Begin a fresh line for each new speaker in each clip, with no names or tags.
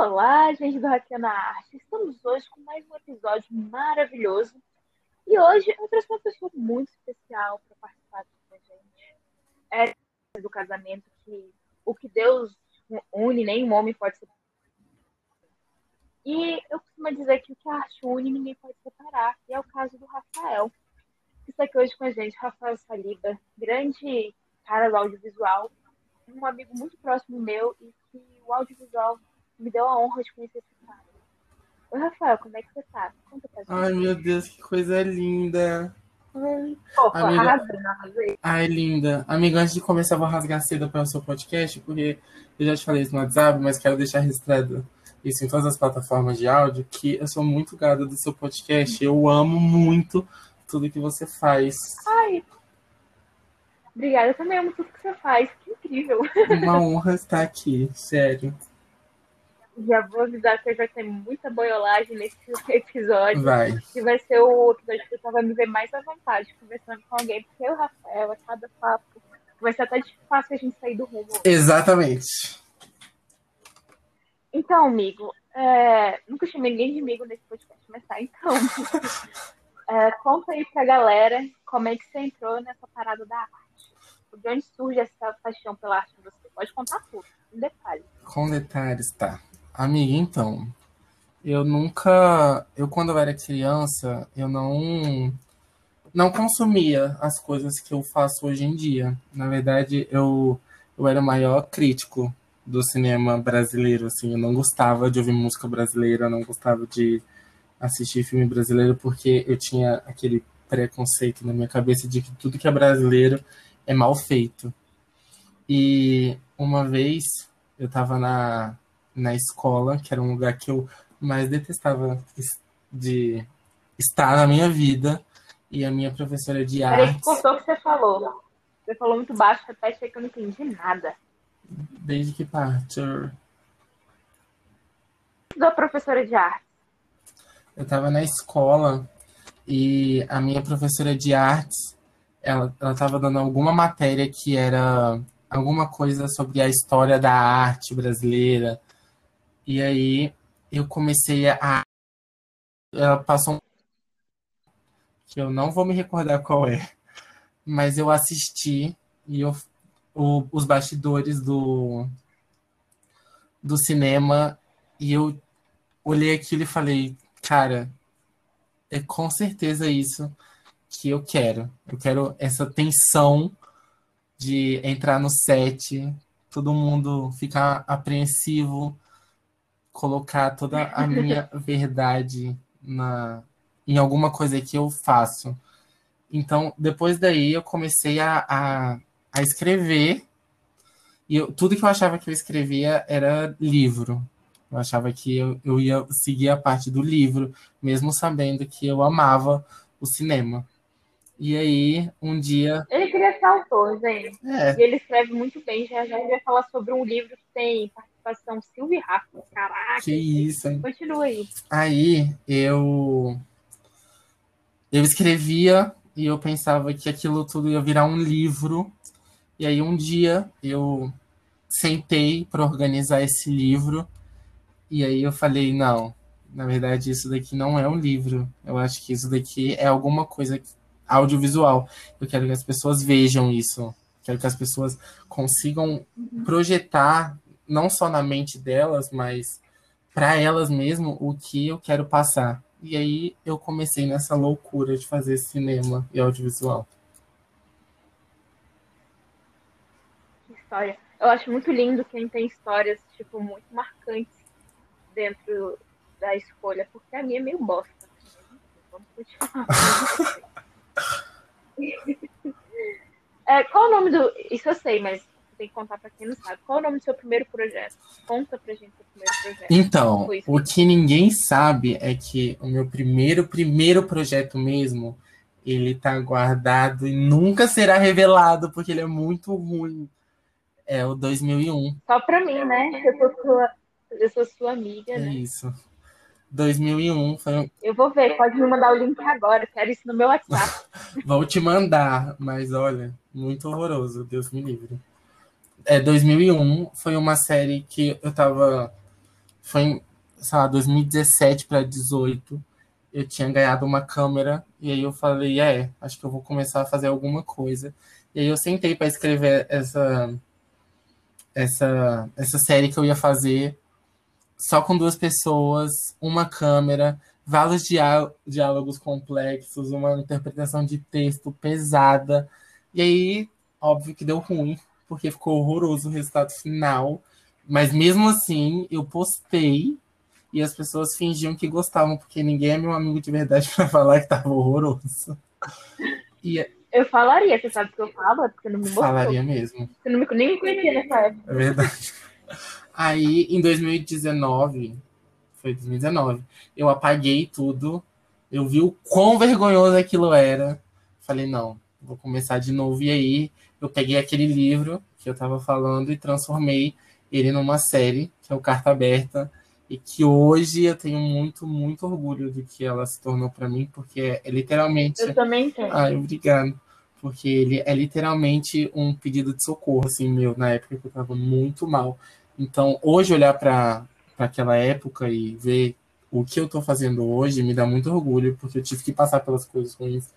Olá, gente do Hackeando a Arte. Estamos hoje com mais um episódio maravilhoso. E hoje eu trouxe uma pessoa muito especial para participar com a gente. É do casamento que o que Deus une, nenhum homem pode separar. E eu costumo dizer que o que a arte une, ninguém pode separar. E é o caso do Rafael. Que está aqui hoje com a gente, Rafael Saliba, grande cara do audiovisual, um amigo muito próximo meu e que o audiovisual me deu a honra de conhecer esse cara. Oi, Rafael, como é que você tá? Conta pra gente.
Ai, meu Deus, que coisa linda.
Ai, Pô,
Amiga-
arrasando, arrasei.
Ai, linda. Amiga, antes de começar, eu vou rasgar cedo para o seu podcast, porque eu já te falei isso no WhatsApp, mas quero deixar registrado isso em todas as plataformas de áudio, que eu sou muito gado do seu podcast. Eu amo muito tudo que você faz.
Ai, obrigada. Eu também amo tudo que você faz. Que incrível.
Uma honra estar aqui, sério.
Já vou avisar que vai ter muita boiolagem nesse episódio.
Vai.
Que vai ser o episódio que você vai me ver mais à vontade conversando com alguém. Porque eu, Rafael, a cada papo. Vai ser até fácil a gente sair do rumo.
Exatamente.
Então, amigo, é, nunca chamei ninguém de amigo nesse podcast, mas tá, então. É, conta aí pra galera como é que você entrou nessa parada da arte. De onde surge essa paixão pela arte em você? Pode contar tudo, em detalhe.
Com detalhes, tá. Amiga, então, eu nunca, eu quando eu era criança, eu não não consumia as coisas que eu faço hoje em dia. Na verdade, eu eu era o maior crítico do cinema brasileiro, assim, eu não gostava de ouvir música brasileira, não gostava de assistir filme brasileiro porque eu tinha aquele preconceito na minha cabeça de que tudo que é brasileiro é mal feito. E uma vez eu tava na, na escola, que era um lugar que eu mais detestava es- de estar na minha vida, e a minha professora de
Peraí, que
artes,
cortou o que você falou. Você falou muito baixo, repete aí que eu não entendi nada.
desde que partiu,
Da professora de arte.
eu tava na escola e a minha professora de artes, ela, ela tava dando alguma matéria que era alguma coisa sobre a história da arte brasileira. E aí eu comecei a. Ela passou um. que eu não vou me recordar qual é, mas eu assisti e eu, o- os bastidores do, do cinema e eu olhei aquilo e falei, cara, é com certeza isso que eu quero. Eu quero essa tensão de entrar no set, todo mundo ficar apreensivo, colocar toda a minha verdade na, em alguma coisa que eu faço. Então, depois daí, eu comecei a, a, a escrever, e eu- tudo que eu achava que eu escrevia era livro. Eu achava que eu, eu ia seguir a parte do livro, mesmo sabendo que eu amava o cinema. E aí, um dia.
Ele queria ser autor, gente.
É,
E ele escreve muito bem. Já já ele vai falar sobre um livro que tem participação Silvia e Rafa. Caraca.
que isso, hein?
Continua aí.
Aí eu eu escrevia e eu pensava que aquilo tudo ia virar um livro. E aí um dia eu sentei para organizar esse livro e aí eu falei, não, na verdade isso daqui não é um livro. Eu acho que isso daqui é alguma coisa audiovisual. Eu quero que as pessoas vejam isso. Quero que as pessoas consigam projetar não só na mente delas, mas para elas mesmo o que eu quero passar. E aí eu comecei nessa loucura de fazer cinema e audiovisual.
Que história. Eu acho muito lindo quem tem histórias, tipo, muito marcantes dentro da escolha, porque a minha é meio bosta. Vamos continuar. É, qual o nome do. Isso eu sei, mas tem que contar pra quem não sabe. Qual o nome do seu primeiro projeto? Conta pra gente o seu primeiro projeto.
Então, o que ninguém sabe é que o meu primeiro, primeiro projeto mesmo, ele tá guardado e nunca será revelado, porque ele é muito ruim. É o 2001.
Só pra mim, né? Eu sou sua, eu sou sua amiga,
É
né?
isso. 2001 foi um...
Eu vou ver, pode me mandar o link agora. Quero isso no meu WhatsApp.
Vou te mandar, mas olha, muito horroroso, Deus me livre. É, 2001 foi uma série que eu tava foi sei lá, 2017 para 2018. Eu tinha ganhado uma câmera e aí eu falei, é, acho que eu vou começar a fazer alguma coisa. E aí eu sentei para escrever essa essa essa série que eu ia fazer só com duas pessoas, uma câmera, vários diálogos complexos, uma interpretação de texto pesada. E aí, óbvio que deu ruim, porque ficou horroroso o resultado final. Mas mesmo assim, eu postei e as pessoas fingiam que gostavam, porque ninguém é meu amigo de verdade para falar que tava horroroso.
E, eu falaria, você sabe que eu falo, é porque não me mostrou.
Falaria mesmo.
Você não me, nem me conhecia nessa época.
É verdade. Aí, em 2019, foi 2019, eu apaguei tudo. Eu vi o quão vergonhoso aquilo era. Falei, não, vou começar de novo. E aí, eu peguei aquele livro que eu tava falando e transformei ele numa série, que é o Carta Aberta, e que hoje eu tenho muito, muito orgulho do que ela se tornou para mim, porque é, é, literalmente.
Eu também tenho.
Ai, obrigado. Porque ele é literalmente um pedido de socorro, assim, meu, na época que eu tava muito mal. Então, hoje, olhar para aquela época e ver o que eu estou fazendo hoje me dá muito orgulho, porque eu tive que passar pelas coisas ruins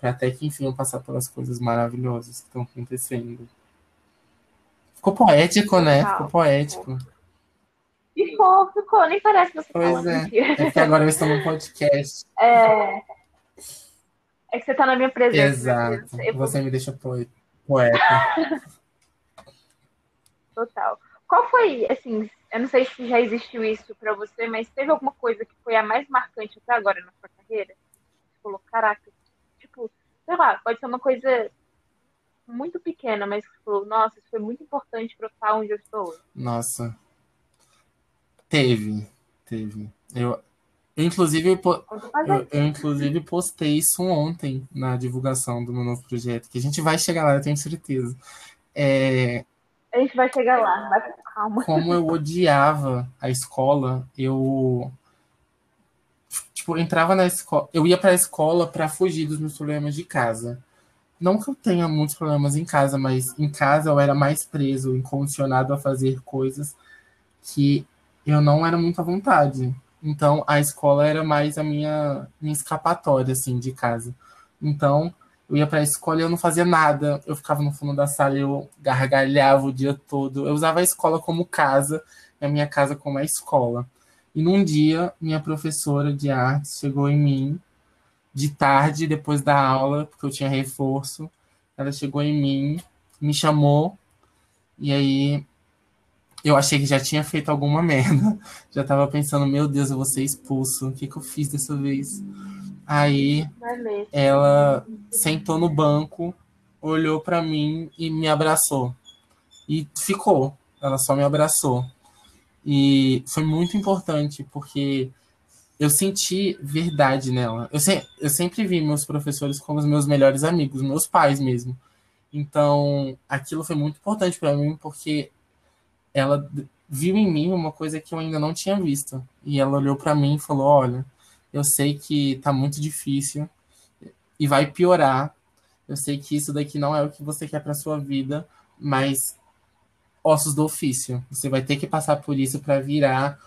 para até que, enfim, eu passar pelas coisas maravilhosas que estão acontecendo. Ficou poético, né? Ficou poético.
Ficou, ficou. Nem parece você
Pois é. É porque agora eu estou no podcast.
É... É que você está na minha presença.
Exato. Você me deixa poeta.
Total. Qual foi, assim, eu não sei se já existiu isso para você, mas teve alguma coisa que foi a mais marcante até agora na sua carreira? Você falou, caraca, sei lá, pode ser uma coisa muito pequena, mas que você falou, nossa, isso foi muito importante para eu estar onde eu estou.
Nossa. Teve, teve. Eu, eu inclusive, eu, eu, eu, inclusive postei isso ontem na divulgação do meu novo projeto, que a gente vai chegar lá, eu tenho certeza. É,
a gente vai chegar lá, vai com calma.
Como eu odiava a escola, eu tipo, entrava na escola, eu ia para a escola para fugir dos meus problemas de casa. Não que eu tenha muitos problemas em casa, mas em casa eu era mais preso, incondicionado a fazer coisas que eu não era muito à vontade. Então a escola era mais a minha, minha escapatória assim de casa. Então eu ia para a escola e eu não fazia nada. Eu ficava no fundo da sala e eu gargalhava o dia todo. Eu usava a escola como casa e a minha casa como a escola. E num dia, minha professora de artes chegou em mim, de tarde, depois da aula, porque eu tinha reforço. Ela chegou em mim, me chamou, e aí eu achei que já tinha feito alguma merda. Já tava pensando, meu Deus, eu vou ser expulso. O que, que eu fiz dessa vez? Aí ela sentou no banco, olhou para mim e me abraçou. E ficou. Ela só me abraçou. E foi muito importante porque eu senti verdade nela. Eu, se, eu sempre vi meus professores como os meus melhores amigos, meus pais mesmo. Então, aquilo foi muito importante para mim porque ela viu em mim uma coisa que eu ainda não tinha visto. E ela olhou para mim e falou: Olha, eu sei que tá muito difícil e vai piorar. Eu sei que isso daqui não é o que você quer para sua vida, mas ossos do ofício. Você vai ter que passar por isso para virar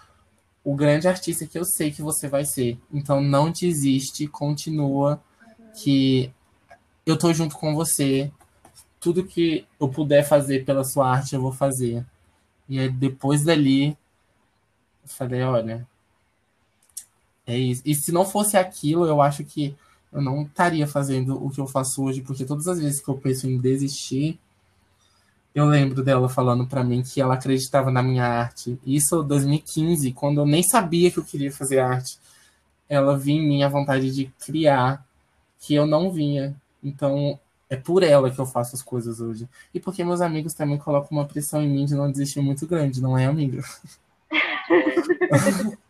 o grande artista que eu sei que você vai ser. Então não desiste, continua que eu tô junto com você. Tudo que eu puder fazer pela sua arte, eu vou fazer. E aí, depois dali, eu falei, olha, é isso. E se não fosse aquilo, eu acho que eu não estaria fazendo o que eu faço hoje, porque todas as vezes que eu penso em desistir, eu lembro dela falando para mim que ela acreditava na minha arte. Isso em 2015, quando eu nem sabia que eu queria fazer arte. Ela vinha em mim a vontade de criar, que eu não vinha. Então, é por ela que eu faço as coisas hoje. E porque meus amigos também colocam uma pressão em mim de não desistir muito grande, não é, amigo?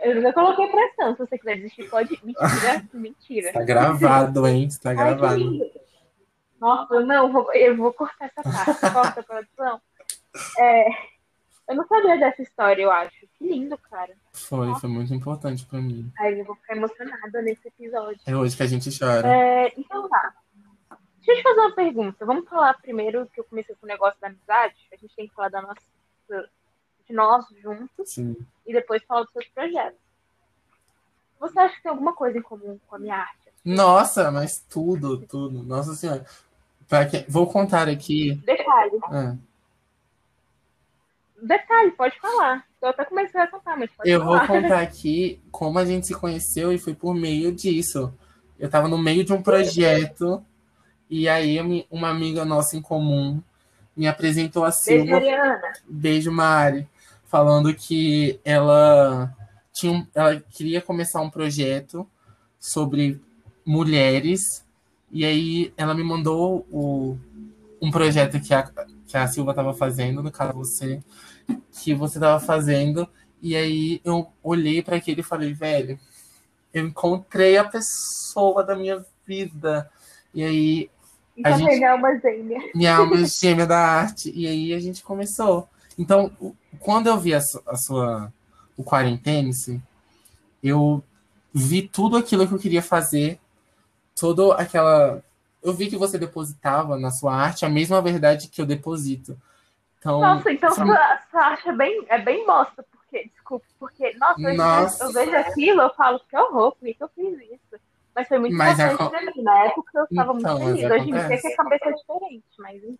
Eu já coloquei pressão. Se você quiser desistir, pode. Mentira, mentira.
Está gravado, hein? Está gravado.
Ai, Nossa, não, vou, eu vou cortar essa parte. Corta a produção. É, eu não sabia dessa história, eu acho. Que lindo, cara.
Foi, Nossa. foi muito importante pra mim.
Ai, eu vou ficar emocionada nesse episódio.
É hoje que a gente chora.
É, então tá. Deixa eu te fazer uma pergunta. Vamos falar primeiro que eu comecei com o negócio da amizade. A gente tem que falar da nossa de nós juntos
Sim.
e depois falar dos seus projetos. Você acha que tem alguma coisa em comum com a minha arte?
Nossa, mas tudo, tudo. Nossa senhora. Vou contar aqui.
Detalhe.
Ah,
Detalhe, pode falar. Eu até comecei a contar, mas pode
eu vou
falar.
contar aqui como a gente se conheceu e foi por meio disso. Eu tava no meio de um projeto e aí uma amiga nossa em comum me apresentou a
Beijo,
Silva.
Mariana.
Beijo, Mari. Falando que ela tinha ela queria começar um projeto sobre mulheres. E aí ela me mandou o, um projeto que a, que a Silva estava fazendo, no caso você, que você estava fazendo. E aí eu olhei para aquele e falei, velho, eu encontrei a pessoa da minha vida. E aí
Então,
gente-
pegar uma gêmea.
minha alma gêmea da arte. E aí a gente começou. Então, quando eu vi a, a sua o Quarentenice, eu vi tudo aquilo que eu queria fazer, toda aquela. Eu vi que você depositava na sua arte a mesma verdade que eu deposito. Então,
Nossa, então
são-
sua, sua arte é bem, é bem bosta, porque, desculpa, porque, nossa, eu-
Nossa.
Eu, vejo aquilo, eu falo, que horror, por que que eu fiz isso? Mas foi muito
Mas
importante pra mim. Na época eu estava
Então,
muito feliz. Hoje em dia que a cabeça é diferente, mas enfim.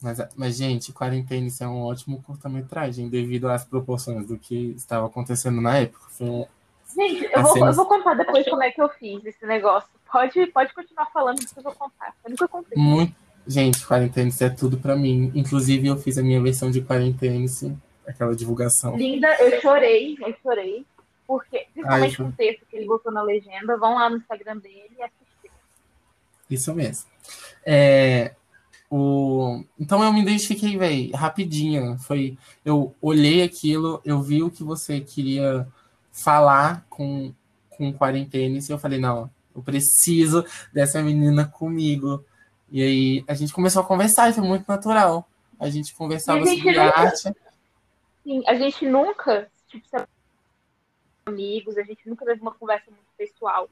mas, mas, gente, Quarentenice é um ótimo curta-metragem devido às proporções do que estava acontecendo na época. Foi um-
Gente, eu vou,
cenas-
eu vou contar depois como é que eu fiz esse negócio. Pode, pode continuar falando que eu vou contar. Eu nunca contei.
Muito. Gente, Quarentenice é tudo pra mim. Inclusive, eu fiz a minha versão de Quarentenice, aquela divulgação.
Linda, eu chorei, eu chorei. Porque, principalmente
Ai,
com o texto que ele botou na legenda, vão lá no Instagram dele e assistir.
Isso mesmo. É, o... Então eu me identifiquei, velho, rapidinho. Foi, eu olhei aquilo, eu vi o que você queria falar com com Quarentenice e eu falei, não, eu preciso dessa menina comigo. E aí a gente começou a conversar e foi muito natural. A gente conversava
a gente
sobre
nunca-
arte.
Sim, a gente nunca, tipo, amigos, a gente nunca teve uma conversa muito pessoal.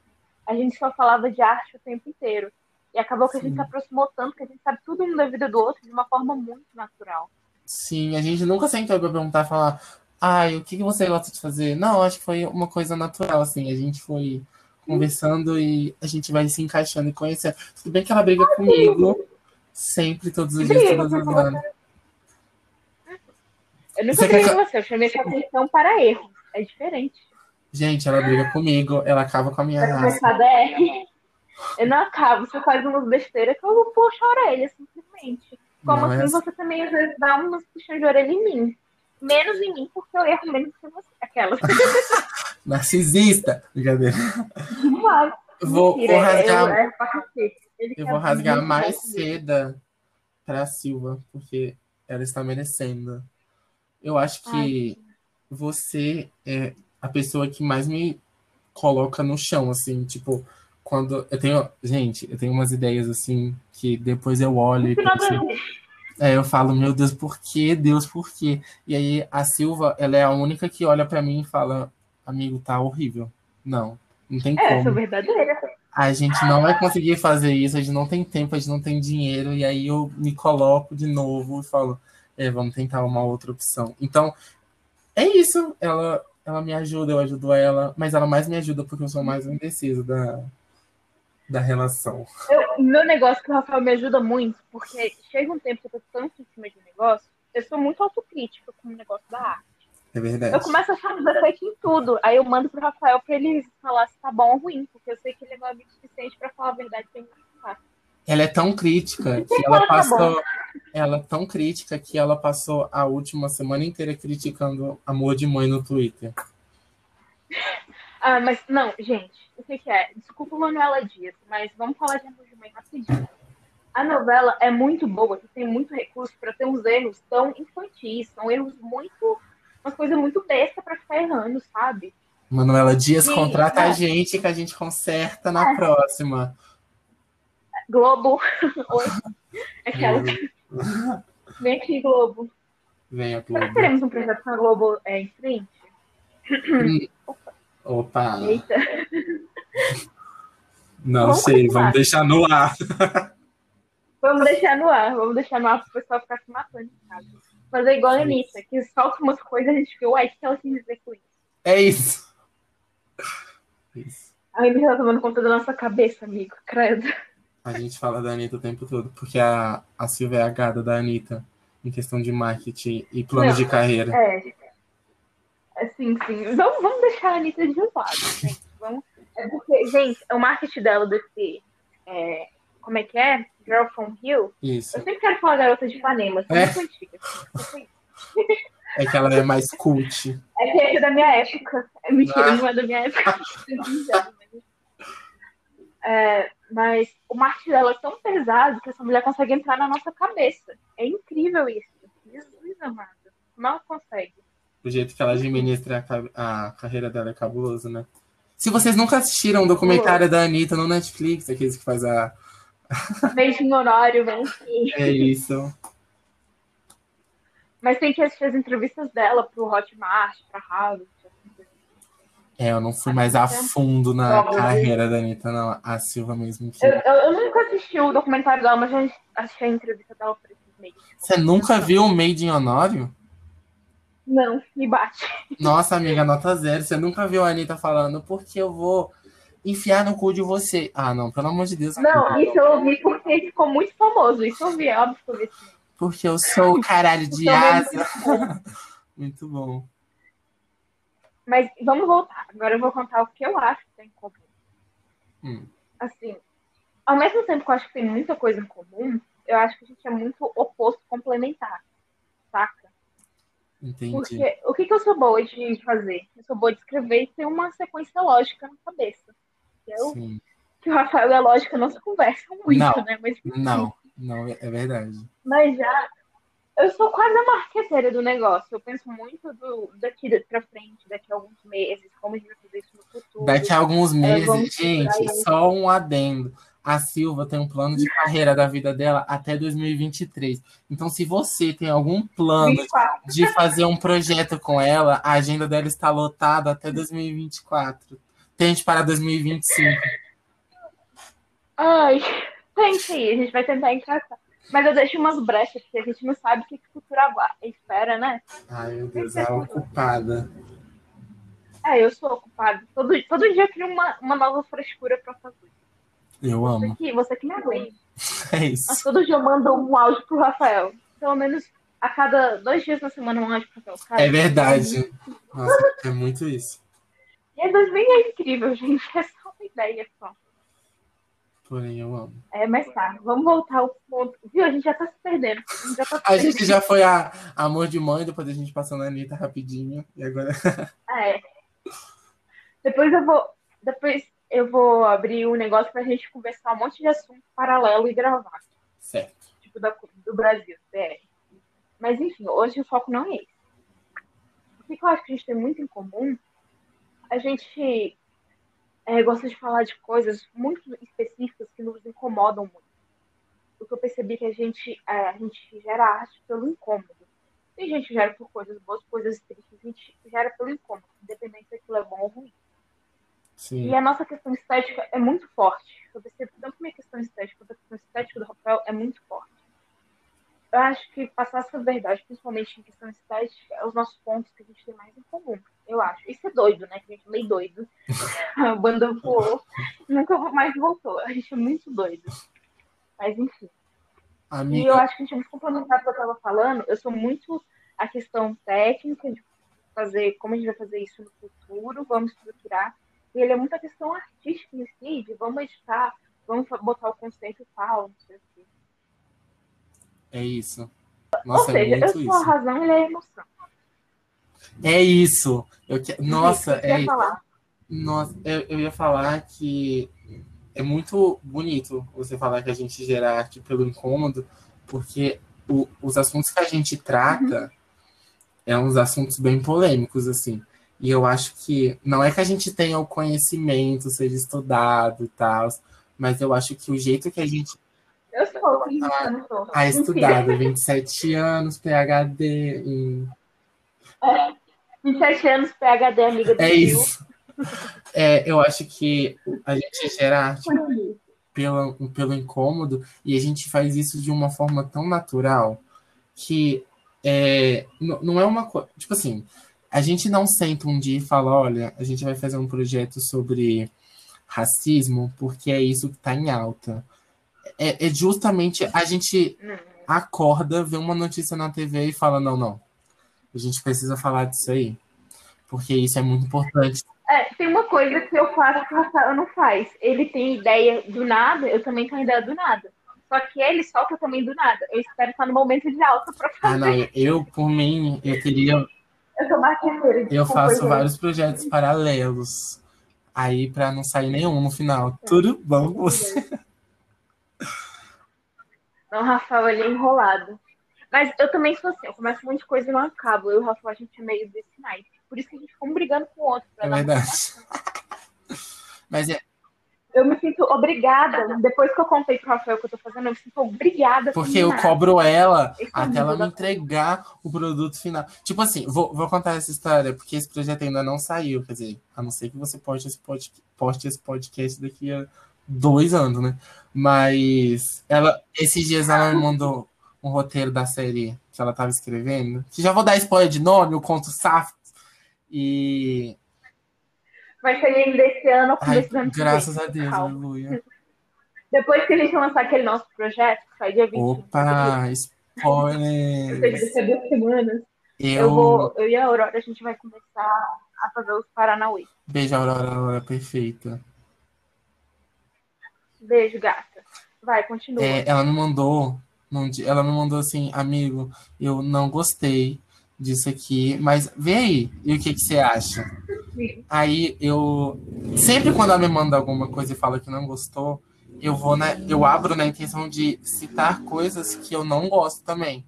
A gente só falava de arte o tempo inteiro. E acabou que a gente
Sim.
se aproximou tanto que a gente sabe tudo um da vida do outro de uma forma muito natural.
Sim, a gente nunca sentou pra perguntar, falar, ai, o que você gosta de fazer? Não, acho que foi uma coisa natural, assim, a gente foi conversando e a gente vai se encaixando e conhecendo. Tudo bem que ela briga comigo sempre, todos os dias, todas as
por
horas.
Eu nunca
Você
briguei
quer
com você, eu chamei sua atenção para erros. É diferente.
Gente, ela briga comigo, ela acaba com a minha raça.
DR. Eu não acabo, você faz umas besteiras que eu puxo a orelha, simplesmente. Como
Não é
assim você também às vezes dá umas puxões de orelha em mim? Menos em mim, porque eu erro menos que você. Aquela.
Narcisista! Brincadeira.
Mas,
Vou,
mentira,
vou rasgar,
eu,
eu vou rasgar mais seda pra Silva, porque ela está merecendo. Eu acho que você é a pessoa que mais me coloca no chão, assim, tipo, quando eu tenho, gente, eu tenho umas ideias assim que depois eu olho e penso, é, eu falo, meu Deus, por que? Deus, por quê? E aí a Silva, ela é a única que olha pra mim e fala, amigo, tá horrível. Não, não tem
É, sou
como.
verdadeira.
A gente não vai conseguir fazer isso, a gente não tem tempo, a gente não tem dinheiro, e aí eu me coloco de novo e falo, é, vamos tentar uma outra opção. Então, é isso. Ela, ela me ajuda, eu ajudo ela, mas ela mais me ajuda porque eu sou mais indeciso da, da relação.
Eu- meu negócio que o Rafael me ajuda muito, porque chega um tempo que eu tô tanto em cima de um negócio, eu sou muito autocrítica com o negócio da arte.
É verdade.
Eu começo a achar defeito em tudo. Aí eu mando pro Rafael pra ele falar se tá bom ou ruim, porque eu sei que ele é meu amigo suficiente pra falar a verdade pra mim.
Ela é tão crítica que ela
tá
passou. Ela é tão crítica que ela passou a última semana inteira criticando Amor de Mãe no Twitter.
Ah, mas não, gente, o que, que é? Desculpa, Manuela Dias, mas vamos falar de Amor de Mãe rapidinho. A novela é muito boa, tem muito recurso pra ter uns erros tão infantis, são erros muito. umas coisas muito besta pra ficar errando, sabe?
Manuela Dias contrata
é.
a gente que a gente conserta na próxima.
Globo. Oi. Aquela. Vem aqui, Globo.
Venha,
Será que
Globo.
teremos um projeto com a Globo é, em frente?
Opa,
Eita.
Não
Vamos
sei,
continuar.
vamos deixar no ar.
Vamos deixar no ar, vamos deixar no ar pro pessoal ficar se matando casa. Fazer igual a Anitta, que solta umas coisas e a gente fica, uai, o que ela quis dizer com isso?
É isso. isso.
A Anitta tá tomando conta da nossa cabeça, amigo, credo.
A gente fala da Anitta o tempo todo, porque a, a Silvia é a gada da Anitta em questão de marketing e plano
Não,
de carreira.
É. é sim, sim. Vamos, vamos deixar a Anitta de um lado, gente. Vamos... É porque, gente, o marketing dela desse. É, como é que é? Girl from Hill.
Isso.
Eu sempre quero falar garota de Ipanema,
É.
antiga. assim.
É que ela é mais cult.
É que é da minha época. É mentira,
Ah.
não é da minha época. É, mas o marketing dela é tão pesado que essa mulher consegue entrar na nossa cabeça. É incrível isso. Jesus amado. Ela consegue?
O jeito que ela administra a, a carreira dela é cabuloso, né? Se vocês nunca assistiram o documentário da Anitta no Netflix, aqueles que faz a.
Em horário, vem.
É isso.
Mas tem que assistir as entrevistas dela pro Hotmart, pra Harvard.
É, eu não fui mais a fundo na carreira da Anitta, não. A Silva mesmo que.
Eu, eu, eu nunca assisti o documentário dela, mas já achei a entrevista dela por esses meios.
Você nunca viu o Made in Honório?
Não, me bate.
Nossa, amiga, nota zero. Você nunca viu a Anitta falando porque eu vou enfiar no cu de você. Ah, não, pelo amor de Deus.
Não,
amiga.
isso eu ouvi porque ficou muito famoso. Isso eu ouvi, é óbvio que eu ouvi. sim.
Porque eu sou o caralho de
Então,
asa. Muito bom.
Mas vamos voltar. Agora eu vou contar o que eu acho que tem em comum.
Hum.
Assim, ao mesmo tempo que eu acho que tem muita coisa em comum, eu acho que a gente é muito oposto complementar. Saca?
Entendi.
Porque o que, que eu sou boa de fazer? Eu sou boa de escrever e ter uma sequência lógica na cabeça. Eu,
Sim.
que o Rafael e a lógica não se conversam muito,
Não.
né? Mas,
Não, não, é verdade.
mas já. Eu sou quase a marqueteira do negócio. Eu penso muito do, daqui pra frente, daqui a alguns meses, como a gente vai fazer isso no futuro.
Daqui a alguns meses,
vamos
gente, só um adendo. A Silva tem um plano de carreira da vida dela até 2023. Então, se você tem algum plano
24.
de fazer um projeto com ela, a agenda dela está lotada até 2024. Tente para 2025.
Ai, tente aí, a gente vai tentar encaixar. Mas eu deixo umas brechas, porque a gente não sabe o que o futuro. Espera, né?
Ai, meu Deus, a ocupada.
É, eu sou ocupada. Todo, todo dia eu crio uma, uma nova frescura pra fazer.
Eu
Você
amo.
que, você que me aguenta.
É
Mas
isso.
todo dia eu mando um áudio pro Rafael. Pelo menos a cada dois dias na semana um áudio pro Rafael. Cara,
É verdade. Nossa, é muito isso.
E a 2000 é incrível, gente. É só uma ideia só.
Porém, eu amo.
É, mas tá, vamos voltar ao ponto. Viu? A gente já tá se perdendo. A gente já tá
A gente já foi a Amor de Mãe, depois a gente passou na Anitta rapidinho. E agora.
É. Depois eu vou. Depois eu vou abrir um negócio pra gente conversar um monte de assunto paralelo e gravar.
Certo.
Tipo, da, do Brasil, BR. Mas enfim, hoje o foco não é esse. O que eu acho que a gente tem muito em comum? A gente é, gosta de falar de coisas muito específicas que nos incomodam muito. O que eu percebi que a gente, é, a gente gera arte pelo incômodo. Tem gente que gera por coisas boas, coisas tristes, a gente gera pelo incômodo, independente se aquilo é bom ou ruim.
Sim.
E a nossa questão estética é muito forte. Eu percebo tanto minha questão estética quanto a questão estética do Rafael é muito forte. Eu acho que passar essa verdade, principalmente em questão estética, é os nossos pontos que a gente tem mais em comum. Eu acho. Isso é doido, né? Que a gente é meio doido. A banda voou, nunca mais voltou. A gente é muito doido. Mas enfim. E eu
Amiga,
acho que a gente muito complementar do que eu estava falando. Eu sou muito a questão técnica de fazer como a gente vai fazer isso no futuro, vamos estruturar. E ele é muito a questão artística em si, de vamos editar, vamos botar o conceito tal, não sei o quê.
é isso.
Ou
Nossa, é
seja, eu
muito
sou a
isso.
razão e ele é a emoção.
É isso. Eu que... Nossa,
você
é
ia falar?
Nossa, eu, eu ia falar que é muito bonito você falar que a gente gera arte pelo incômodo, porque o- os assuntos que a gente trata é uns assuntos bem polêmicos, assim. E eu acho que não é que a gente tenha o conhecimento, seja estudado e tal, mas eu acho que o jeito que a gente
Eu sou, eu não sou.
tá estudado, 27 anos, PhD em
27 anos, PHD, amiga do
É
Rio.
isso. É, eu acho que a gente gera arte pelo, pelo incômodo e a gente faz isso de uma forma tão natural que é, não é uma coisa. Tipo assim, a gente não senta um dia e fala: olha, a gente vai fazer um projeto sobre racismo porque é isso que está em alta. É, é, justamente a gente acorda, vê uma notícia na TV e fala: não, não, a gente precisa falar disso aí, porque isso é muito importante.
É, tem uma coisa que eu faço que o Rafael não faz. Ele tem ideia do nada, eu também tenho ideia do nada. Só que ele solta também do nada. Eu espero estar no momento de alta para fazer.
Ah, não, eu, por mim, eu queria.
Eu sou marqueteira.
Eu faço vários projetos paralelos. Aí, para não sair nenhum no final. É. Tudo bom com você?
Não, Rafael, ele é enrolado. Mas eu também sou assim, eu começo um monte de coisa e não acabo. Eu e o Rafael, a gente é meio desse naipe. Por isso que a gente fica um brigando com o outro.
É verdade. Mas é,
eu me sinto obrigada, depois que eu contei pro Rafael o que eu tô fazendo, eu me sinto obrigada.
Porque eu cobro ela esse até ela me entregar o produto final. Tipo assim, vou, vou contar essa história, porque esse projeto ainda não saiu, quer dizer, a não ser que você poste esse, pod, poste esse podcast daqui a dois anos, né? Mas ela, esses dias ela me mandou um roteiro da série que ela tava escrevendo. Que já vou dar spoiler de nome, o conto Safo. E
Vai sair ainda esse ano
Ai, Graças a Deus, aleluia.
Depois que a gente lançar aquele nosso projeto, que sai dia 20.
Opa, spoiler!
Duas semanas. Eu... Eu, vou, eu e a Aurora, a gente vai começar a fazer os Paranauê.
Beijo, Aurora, Aurora, perfeita.
Beijo, gata. Vai, continua.
É, ela me mandou, ela me mandou assim, amigo, eu não gostei disso aqui, mas vê aí, e o que, que você acha? Aí eu sempre quando ela me manda alguma coisa e fala que não gostou, eu vou na, eu abro na intenção de citar coisas que eu não gosto também.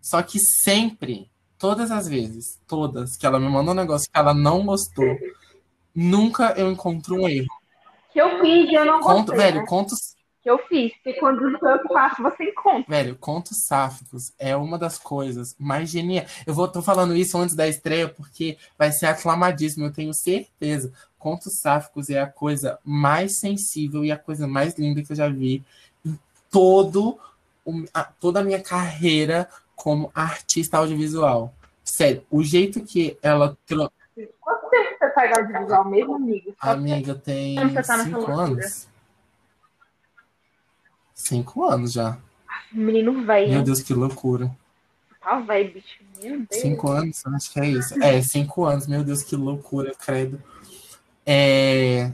Só que sempre, todas as vezes, todas que ela me manda um negócio que ela não gostou, nunca eu encontro um erro.
Que eu fiz, eu não
Conto,
gostei.
Velho,
né?
contos
que eu fiz. Porque quando eu faço, você encontra.
Velho, contos sáficos é uma das coisas mais geniais. Eu vou tô falando isso antes da estreia porque vai ser aclamadíssimo, eu tenho certeza. Contos sáficos é a coisa mais sensível e a coisa mais linda que eu já vi em todo o, a, toda a minha carreira como artista audiovisual. Sério, o jeito que ela
Quanto tempo você faz audiovisual mesmo, amigo?
Amiga, tem tá cinco anos. Cinco anos já.
Menino velho.
Meu Deus, que loucura.
Ah, vai, bicho. Meu Deus.
Cinco anos, acho que é isso. É, cinco anos, meu Deus, que loucura, credo. É...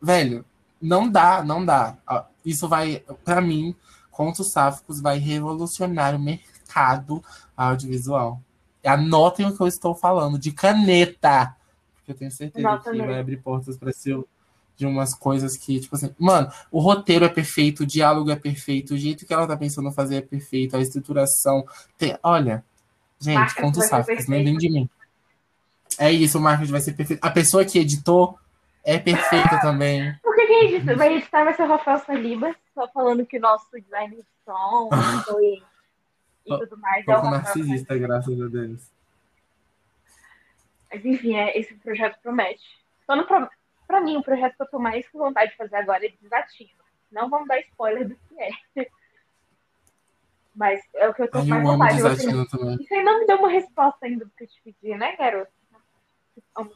Velho, não dá, não dá. Isso vai, para mim, Contos Sáficos vai revolucionar o mercado audiovisual. Anotem o que eu estou falando, de caneta. Porque eu tenho certeza que vai abrir portas para seu de umas coisas que, tipo assim, mano, o roteiro é perfeito, o diálogo é perfeito, o jeito que ela tá pensando fazer é perfeito, a estruturação. Tem, olha, gente, conta os safos, lembrem de mim. É isso, o marketing vai ser perfeito. A pessoa que editou é perfeita também.
Por que, que edita? Vai editar vai ser o Rafael Saliba, só falando que o nosso design de som e, e tudo mais.
Pouco é narcisista, graças a Deus.
Mas enfim, é, esse projeto promete. Só não promete para mim, o projeto que eu tô mais com vontade de fazer agora é desativo. Não vamos dar spoiler do que é. Mas é o que eu tô Ai, mais
eu
vontade.
Desatino também.
Você ainda não me deu uma resposta ainda do que eu te pedi, né, garoto? Amo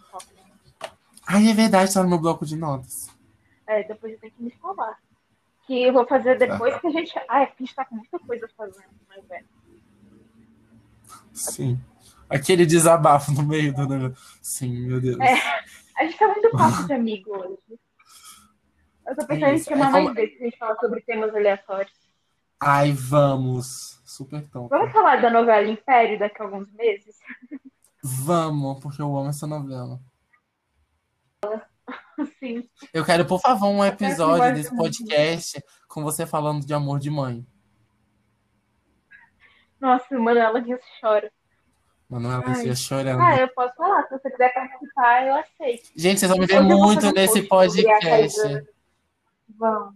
Ai, é verdade, tá no meu bloco de notas.
É, depois eu tenho que me falar. Que eu vou fazer depois tá. que a gente. Ah, é porque a gente tá com muita coisa fazendo, mas é.
Sim. Aquele desabafo no meio do negócio. Sim, meu Deus.
É. A gente tá muito papo de amigo hoje. Eu tô pensando em chamar mais vezes pra gente falar sobre temas aleatórios.
Ai, vamos. Super top.
Vamos falar da novela Império daqui a alguns meses?
Vamos, porque eu amo essa novela.
Sim.
Eu quero, por favor, um episódio desse podcast com você falando de amor de mãe.
Nossa, mano, ela já chora.
Manuela Lucia chorando.
Ah, eu posso falar. Se você quiser participar, eu aceito.
Gente, vocês vão me ver muito nesse podcast.
Vão.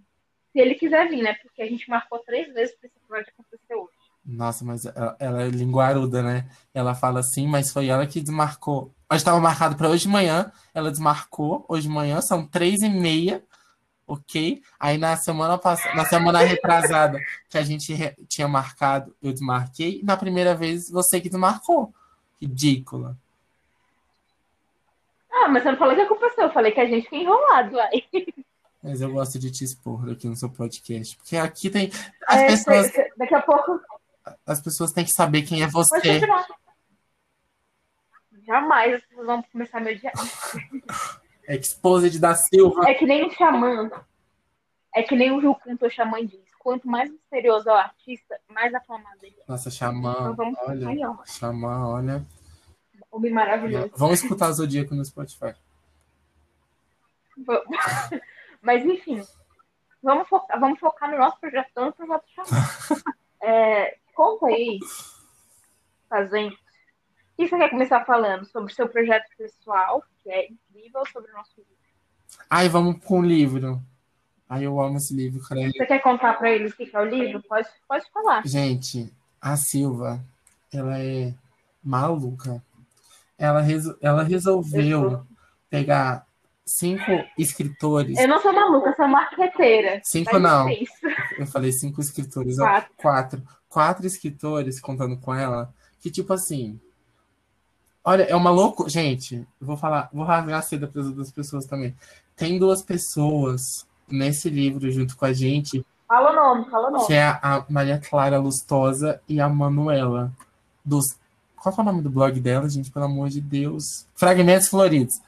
Se ele quiser vir, né? Porque a gente marcou três vezes para esse episódio acontecer hoje.
Nossa, mas ela, ela é linguaruda, né? Ela fala assim, mas foi ela que desmarcou. Hoje estava marcado para hoje de manhã, ela desmarcou hoje de manhã, são três e meia. ok? Aí na semana passada, na semana retrasada, que a gente tinha marcado, eu desmarquei, e na primeira vez você que desmarcou. Ridícula.
Ah, mas eu não falei que a culpa é sua, eu falei que a gente fica enrolado, aí.
Mas eu gosto de te expor aqui no seu podcast. Porque aqui tem. As,
É,
pessoas,
daqui a pouco
as pessoas têm que saber quem é você.
Jamais as pessoas vão começar a me odiar.
Exposed da Silva.
É que nem o xamã. É que nem o Canto, o xamã diz. Quanto mais misterioso é o artista, mais aclamado ele é.
Nossa, Xamã.
Então vamos
Olha.
aí, ó.
Xamã, olha.
Homem maravilhoso.
Vamos escutar Zodíaco no Spotify.
Vamos. Mas enfim, vamos focar, vamos focar no nosso projeto, no projeto xamã. É, conta aí, fazendo. O que você quer começar falando? Sobre o seu projeto pessoal, que é incrível, sobre o nosso livro.
Ai, vamos com o livro. Ai, eu amo esse livro, cara.
Você quer contar pra eles o que é o livro? Pode, pode falar.
Gente, a Silva, ela é maluca. Ela, reso- ela resolveu pegar cinco escritores.
Eu não sou maluca, sou marqueteira.
Cinco
Mas
não.
é.
Eu falei cinco escritores. ó,
Quatro.
Quatro. Quatro escritores contando com ela. Que, tipo assim. Olha, é uma louco. Gente, vou falar, vou rasgar a seda para as outras pessoas também. Tem duas pessoas nesse livro junto com a gente,
Fala o nome, fala o nome.
que é a Maria Clara Lustosa e a Manuela. Dos... Qual é o nome do blog dela, gente? Pelo amor de Deus. Fragmentos Floridos.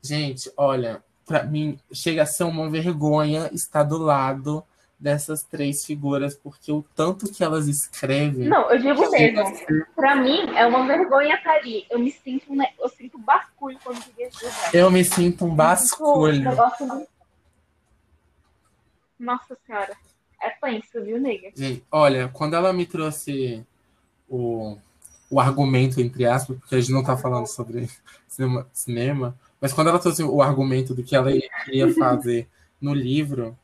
Gente, olha, pra mim chega a ser uma vergonha estar do lado dessas três figuras, porque o tanto que elas escrevem.
Não, eu digo mesmo.
a ser-
Pra mim, é uma vergonha estar ali. Eu me sinto, né, eu sinto basculho quando eu digo isso.
Eu me sinto um basculho.
negócio muito- Nossa senhora. É tenso, viu, nega?
Olha, quando ela me trouxe o, o argumento, entre aspas, porque a gente não tá falando sobre cinema, cinema, mas quando ela trouxe o argumento do que ela ia fazer no livro,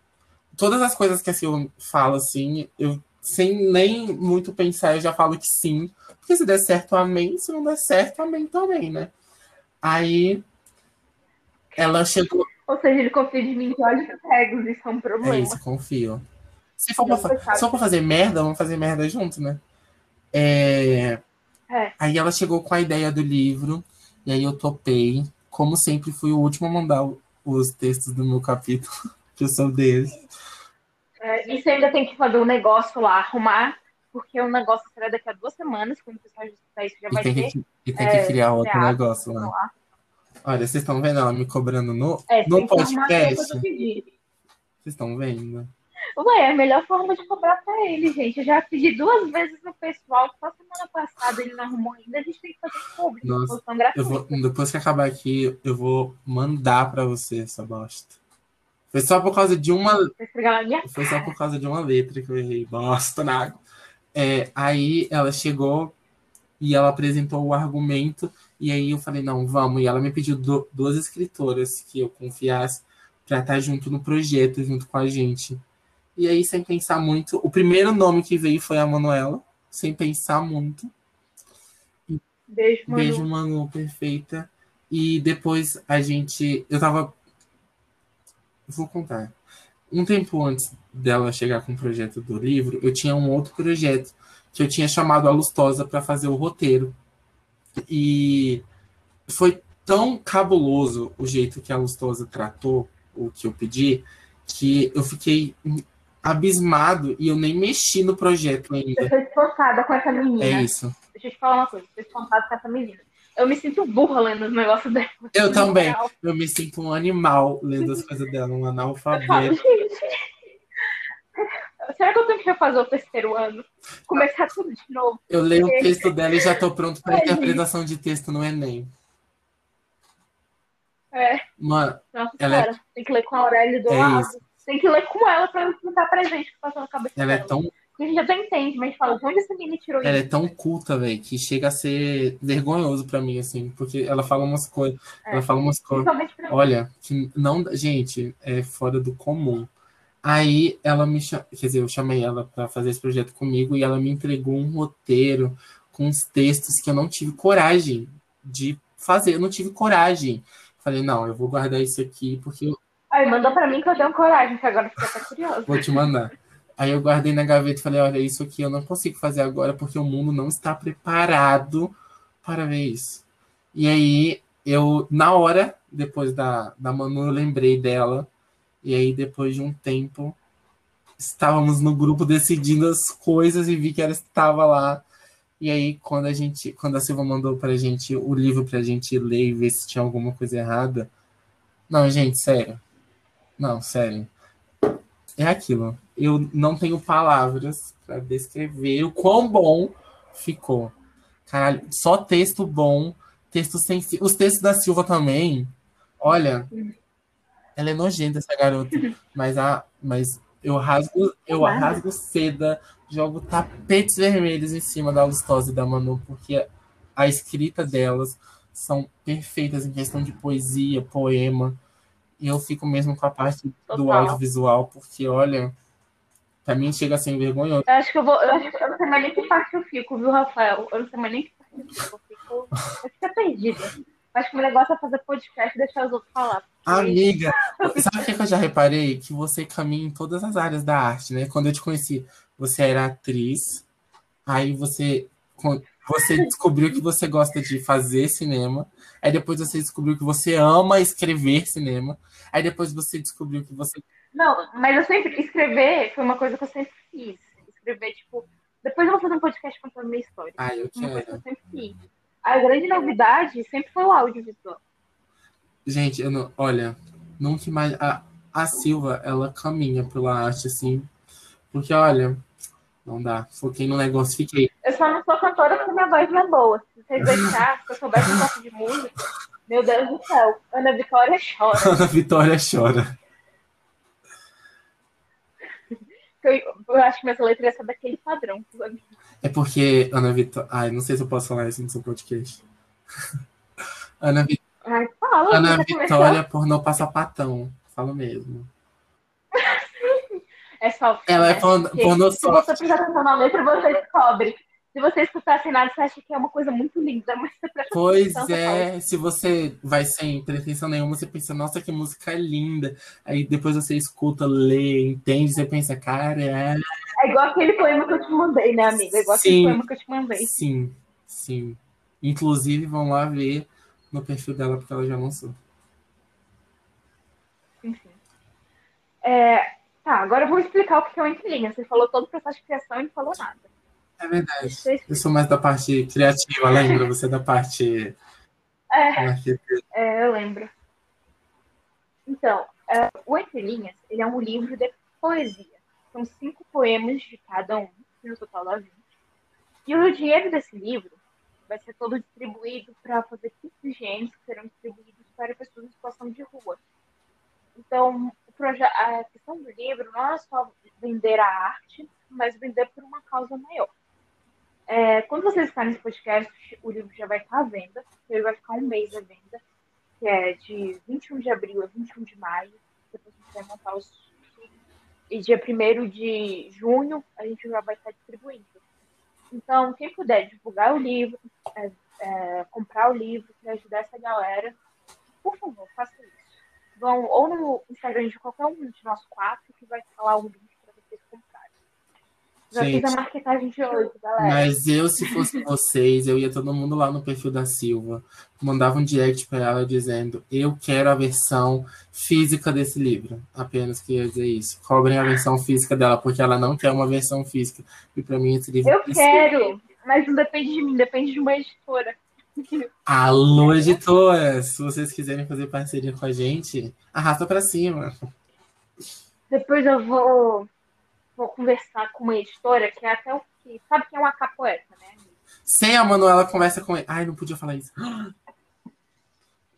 todas as coisas que a Silvia fala, assim, eu sem nem muito pensar, eu já falo que sim, porque se der certo, amém, se não der certo, amém também, né? Aí ela chegou.
Ou seja, ele confia de mim que olhos cegos, isso é um
É
problema.
isso, confio. Se for pra, se for pra fazer merda, vamos fazer merda junto, né? É,
É.
Aí ela chegou com a ideia do livro, e aí eu topei. Como sempre, fui o último a mandar os textos do meu capítulo, que eu sou deles.
É, e você ainda tem que fazer um negócio lá, arrumar, porque o negócio será daqui a duas semanas, quando o pessoal escutar isso já
E
vai
tem,
ter.
que, e tem
é,
que criar outro negócio lá.
lá.
Olha, vocês estão vendo ela me cobrando no,
É,
no podcast? Vocês estão vendo?
Ué, é a melhor forma de cobrar pra ele, gente. Eu já pedi duas vezes no pessoal, só semana passada ele não arrumou ainda, a gente tem que fazer público,
Nossa, Eu vou, depois que acabar aqui, eu vou mandar pra você essa bosta. Foi só por causa de uma Foi só por causa de uma letra que eu errei. Bosta na água. É, aí ela chegou e ela apresentou o argumento. E aí eu falei, não, vamos. E ela me pediu du- duas escritoras que eu confiasse pra estar junto no projeto, junto com a gente. E aí, sem pensar muito, o primeiro nome que veio foi a Manuela, sem pensar muito.
Beijo, mano.
Beijo, Manu, perfeita. E depois a gente. Eu tava. Vou contar. Um tempo antes dela chegar com o projeto do livro, eu tinha um outro projeto que eu tinha chamado a Lustosa para fazer o roteiro. E foi tão cabuloso o jeito que a Lustosa tratou o que eu pedi, que eu fiquei abismado e eu nem mexi no projeto ainda.
Eu tô espantada com essa menina.
É isso.
Deixa eu te falar uma coisa, tô espantada com essa menina. Eu me sinto burra lendo os negócios dela.
Eu também. Eu me sinto um animal lendo as coisas dela, um
Eu falo,
analfabeto.
gente. Será que eu tenho que refazer o terceiro ano? Começar tudo de novo?
Eu leio o texto dela e já tô pronto para
Ai,
interpretação de texto no Enem.
É,
Mano,
nossa
Ela é-
senhora. Tem que ler com a Aurélia do
É
lado.
isso.
Tem que ler com ela pra não estar presente que passa na cabeça
ela é
dela.
tão,
Porque a gente até entende, mas fala, de onde essa menina tirou
ela é
isso?
tão culta, velho, que chega a ser vergonhoso pra mim, assim, porque ela fala umas coisas.
É.
Ela fala umas coisas. Olha, que não, gente, é fora do comum. Aí ela me chamou, quer dizer, eu chamei ela para fazer esse projeto comigo e ela me entregou um roteiro com uns textos que eu não tive coragem de fazer, eu não tive coragem. Falei, não, eu vou guardar isso aqui porque eu,
Aí mandou pra mim que eu tenho coragem, que agora fica até curioso.
Vou te mandar. Aí eu guardei na gaveta e falei, olha, isso aqui eu não consigo fazer agora porque o mundo não está preparado para ver isso. E aí eu, na hora, depois da, da Manu, eu lembrei dela. E aí, depois de um tempo, estávamos no grupo decidindo as coisas e vi que ela estava lá. E aí, quando a gente, quando a Silva mandou pra gente o livro pra gente ler e ver se tinha alguma coisa errada. Não, gente, sério. Não, sério. É aquilo. Eu não tenho palavras para descrever o quão bom ficou. Caralho, só texto bom, texto sem. Os textos da Silva também. Olha, ela é nojenta, essa garota. Mas, a, mas eu rasgo, eu rasgo seda, jogo tapetes vermelhos em cima da Lustosa e da Manu, porque a escrita delas são perfeitas em questão de poesia, poema. E eu fico mesmo com a parte
Total.
do audiovisual, porque, olha, pra mim chega a ser vergonhoso.
Eu acho que eu vou. Eu, acho que eu não sei mais nem que parte eu fico, viu, Rafael? Eu não sei mais nem que parte eu fico. Eu fico, eu fico perdida. Acho que o negócio é fazer podcast e deixar os outros falar.
Amiga, sabe o que eu já reparei? Que você caminha em todas as áreas da arte, né? Quando eu te conheci, você era atriz, aí você, você descobriu que você gosta de fazer cinema, aí depois você descobriu que você ama escrever cinema, aí depois você descobriu que você.
Não, mas eu sempre. Escrever foi uma coisa que eu sempre fiz. Escrever, tipo. Depois eu vou fazer um podcast contando minha história.
Ah, eu
Uma coisa que
quero.
eu sempre fiz. A grande novidade sempre foi o audiovisual.
Gente, eu não, olha, nunca mais. A, a Silva, ela caminha pela arte, assim, porque, olha, não dá. Foquei no negócio, fiquei.
Eu só não sou cantora porque minha voz não é boa. Se vocês deixarem, se eu soubesse um pouco de música, meu Deus do céu, Ana Vitória chora.
Ana Vitória chora.
Eu, eu acho que minhas letras são daquele padrão.
É porque Ana Vitória. Ai, não sei se eu posso falar isso no seu podcast. Ana, Vi-
Ai, fala,
Ana
você começou.
Vitória pornô passapatão. Falo mesmo.
É só.
Ela é pornô,
Porque
pornô
Se você prestar atenção na letra, você descobre. Se você escutar sem nada, você acha que é uma coisa muito linda, mas você presta
Pois
fala,
é, se você vai sem pretensão nenhuma, você pensa, nossa, que música linda. Aí depois você escuta, lê, entende, você pensa, cara, é.
É igual aquele poema que eu te mandei, né, amiga? É igual
Sim.
aquele poema que eu te mandei.
Sim, sim. Inclusive, vão lá ver no perfil dela, porque ela já lançou.
Enfim. É, tá, agora eu vou explicar o que é o Entre Linhas. Você falou todo o processo de criação e não falou nada.
É verdade. Eu sou mais da parte criativa, lembra? Você é da parte.
É, é, eu lembro. Então, é, o Entre Linhas, ele é um livro de poesia. São cinco poemas de cada um, no total dá 20. E o dinheiro desse livro vai ser todo distribuído para fazer kits de higienes que serão distribuídos para pessoas em situação de rua. Então, a questão do livro não é só vender a arte, mas vender por uma causa maior. É, quando vocês estarem nesse podcast, o livro já vai estar à venda. Ele vai ficar um mês à venda, que é de 21 de abril a 21 de maio. Depois a gente vai montar os. E dia 1 de junho a gente já vai estar distribuindo. Então, quem puder divulgar o livro, é, é, comprar o livro para ajudar essa galera, por favor, faça isso. Vão ou no Instagram de qualquer um de nós quatro, que vai falar o link. Já
Gente.
fiz a marketagem de hoje, galera.
Mas eu, se fosse vocês, eu ia todo mundo lá no perfil da Silva, mandava um direct pra ela dizendo: Eu quero a versão física desse livro. Apenas queria dizer isso. Cobrem a versão física dela, porque ela não quer uma versão física. E pra mim, esse livro.
Eu quero, mas não depende de mim, depende de uma editora.
Alô, editoras! Se vocês quiserem fazer parceria com a gente, arrasta pra cima.
Depois eu vou, vou conversar com uma editora que é até o que. Sabe que é uma capoeira, né?
Sem a Manuela conversa com ele. Ai, não podia falar isso.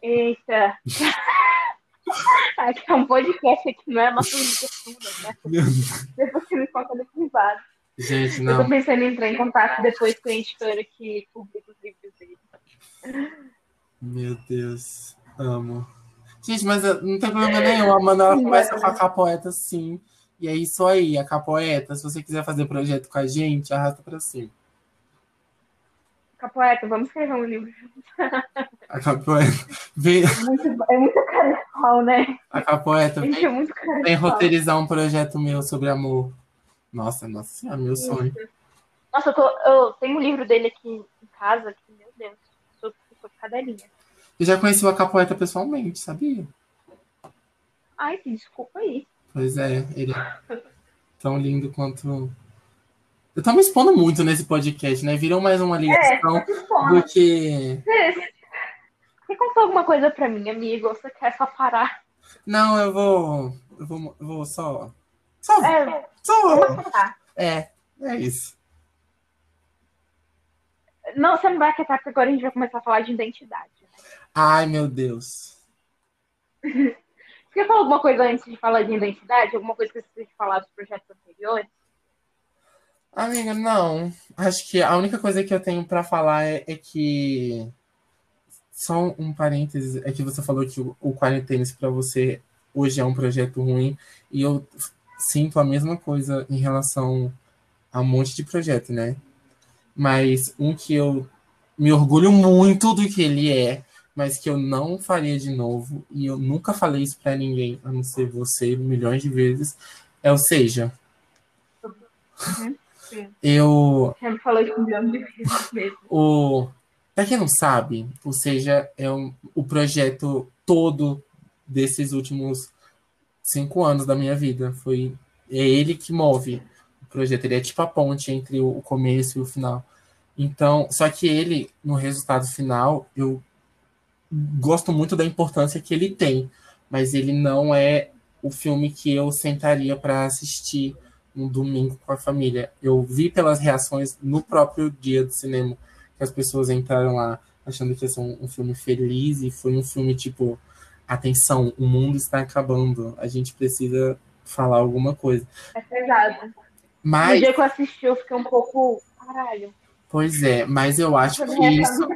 Eita! Aqui é um podcast aqui, não é nossa ligação, né?
Meu Deus.
Depois você me conta no privado.
Gente,
Eu
não.
tô pensando em entrar em contato depois com a editora que publica os livros dele.
Meu Deus, amo. Gente, mas uh, não tem problema nenhum. A Manuela conversa com a Capoeta, sim. E é isso aí, a Capoeta. Se você quiser fazer projeto com a gente, arrasta pra cima.
Capoeta, vamos escrever um livro.
A capoeira. Vem,
É muito, é muito carnaval, né?
a
A gente
vem,
é muito carnaval.
vem roteirizar um projeto meu sobre amor. Nossa, nossa senhora, meu sonho.
Nossa, eu, tô, eu tenho um livro dele aqui em casa, que, meu Deus, eu sou, sou cadelinha.
Eu já conheci o capoeira pessoalmente, sabia?
Ai, desculpa aí.
Pois é, ele é tão lindo quanto. Eu tô me expondo muito nesse podcast, né? Virou mais uma ligação
É,
do que.
Você contou alguma coisa pra mim, amigo? Você quer só parar?
Não, eu vou. Eu vou, eu vou só. Só.
É,
Só. É, é isso.
Não, você não vai aquietar, porque agora a gente vai começar a falar de identidade. né?
Ai, meu Deus.
Você quer falar alguma coisa antes de falar de identidade? Alguma coisa que você falar dos projetos anteriores?
Amiga, não. Acho que a única coisa que eu tenho pra falar é, é que. Só um parênteses, é que você falou que o, o Quarentenes pra você hoje é um projeto ruim, e eu sinto a mesma coisa em relação a um monte de projeto, né? Mas um que eu me orgulho muito do que ele é, mas que eu não faria de novo, e eu nunca falei isso pra ninguém, a não ser você, milhões de vezes, é o Seja.
sim.
Eu
Você falou isso um milhão de vezes mesmo.
O, pra quem não sabe, ou seja, é um, o projeto todo desses últimos cinco anos da minha vida. Foi é ele que move o projeto. Ele é tipo a ponte entre o começo e o final. Então, só que ele, no resultado final, eu gosto muito da importância que ele tem, mas ele não é o filme que eu sentaria para assistir um domingo com a família. Eu vi pelas reações no próprio dia do cinema que as pessoas entraram lá achando que ia ser um, um filme feliz e foi um filme tipo atenção, o mundo está acabando, a gente precisa falar alguma coisa.
É pesado. No
Mas,
dia que eu assisti, eu fiquei um pouco. Caralho.
pois é, mas eu acho que isso,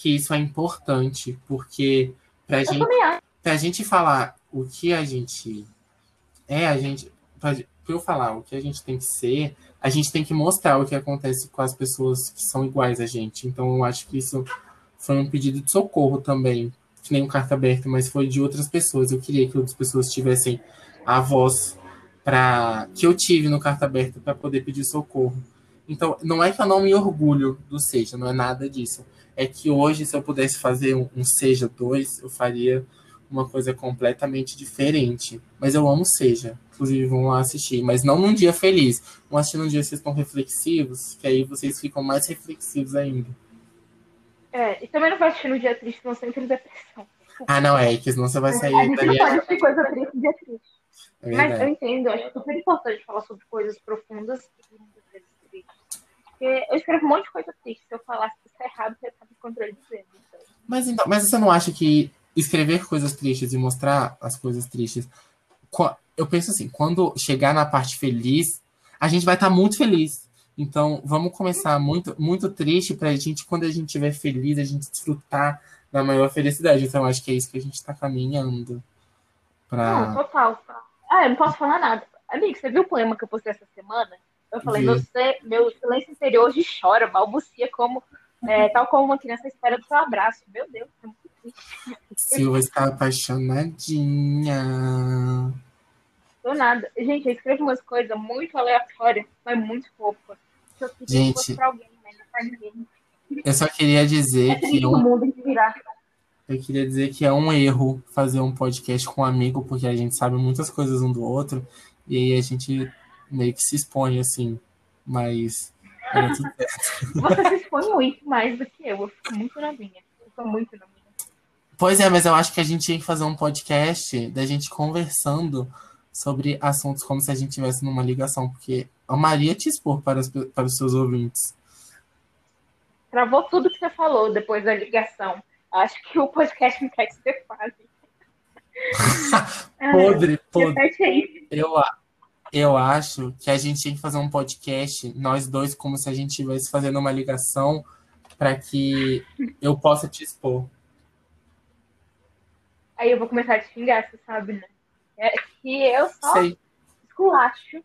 que isso é importante, porque
eu
gente pra gente falar o que a gente é, a gente. Pra, pra eu falar o que a gente tem que ser, a gente tem que mostrar o que acontece com as pessoas que são iguais a gente. Então eu acho que isso foi um pedido de socorro também. Que nem um carta aberta, mas foi de outras pessoas. Eu queria que outras pessoas tivessem a voz para que eu tive no carta aberta para poder pedir socorro. Então, não é que eu não me orgulho do Seja, não é nada disso. É que hoje, se eu pudesse fazer um, um Seja 2, eu faria uma coisa completamente diferente. Mas eu amo Seja. Inclusive, vão lá assistir. Mas não num dia feliz. Vão assistir num dia que vocês estão reflexivos, que aí vocês ficam mais reflexivos ainda.
É, e também não vai assistir no dia triste, entra em depressão.
Ah, não, é, que senão você vai
A
sair
gente
dali.
não pode assistir coisa triste dia triste.
É
Mas eu entendo, eu acho super importante falar sobre coisas profundas e muitas vezes tristes. Porque eu escrevo um monte de coisa triste. Se eu falasse que isso é errado, você tá me contradizendo. Então.
Mas, então, mas você não acha que escrever coisas tristes e mostrar as coisas tristes. Eu penso assim, quando chegar na parte feliz, a gente vai estar muito feliz. Então, vamos começar muito, muito triste pra gente, quando a gente estiver feliz, a gente desfrutar da maior felicidade. Então, acho que é isso que a gente tá caminhando.
Não,
Pra...
total. Ah, eu não posso falar nada. Amigo, você viu o poema que eu postei essa semana? Eu falei, meu, meu silêncio interior hoje chora, balbucia como, é, tal como uma criança espera do seu abraço. Meu Deus, é muito triste.
Silva está apaixonadinha.
Do nada. Gente, eu escrevo umas coisas muito aleatórias, mas muito fofas. Que eu
Gente.
pra alguém, mas não pra ninguém.
Eu só queria dizer
É
que eu
mundo virar.
Eu queria dizer que é um erro fazer um podcast com um amigo, porque a gente sabe muitas coisas um do outro, e aí a gente meio que se expõe assim. Mas era tudo certo.
Você se expõe muito mais do que eu. Eu fico muito novinha. Eu sou muito novinha.
Pois é, mas eu acho que a gente tinha que fazer um podcast da gente conversando sobre assuntos como se a gente estivesse numa ligação, porque amaria te expor para os, para os seus ouvintes.
Travou tudo que você falou depois da ligação. Acho que o podcast não quer que você fale.
Podre, podre. Eu, eu acho que a gente tinha que fazer um podcast, nós dois, como se a gente estivesse fazendo uma ligação para que eu possa te expor.
Aí eu vou começar a te xingar, você sabe, né? É que eu só
Sei.
esculacho.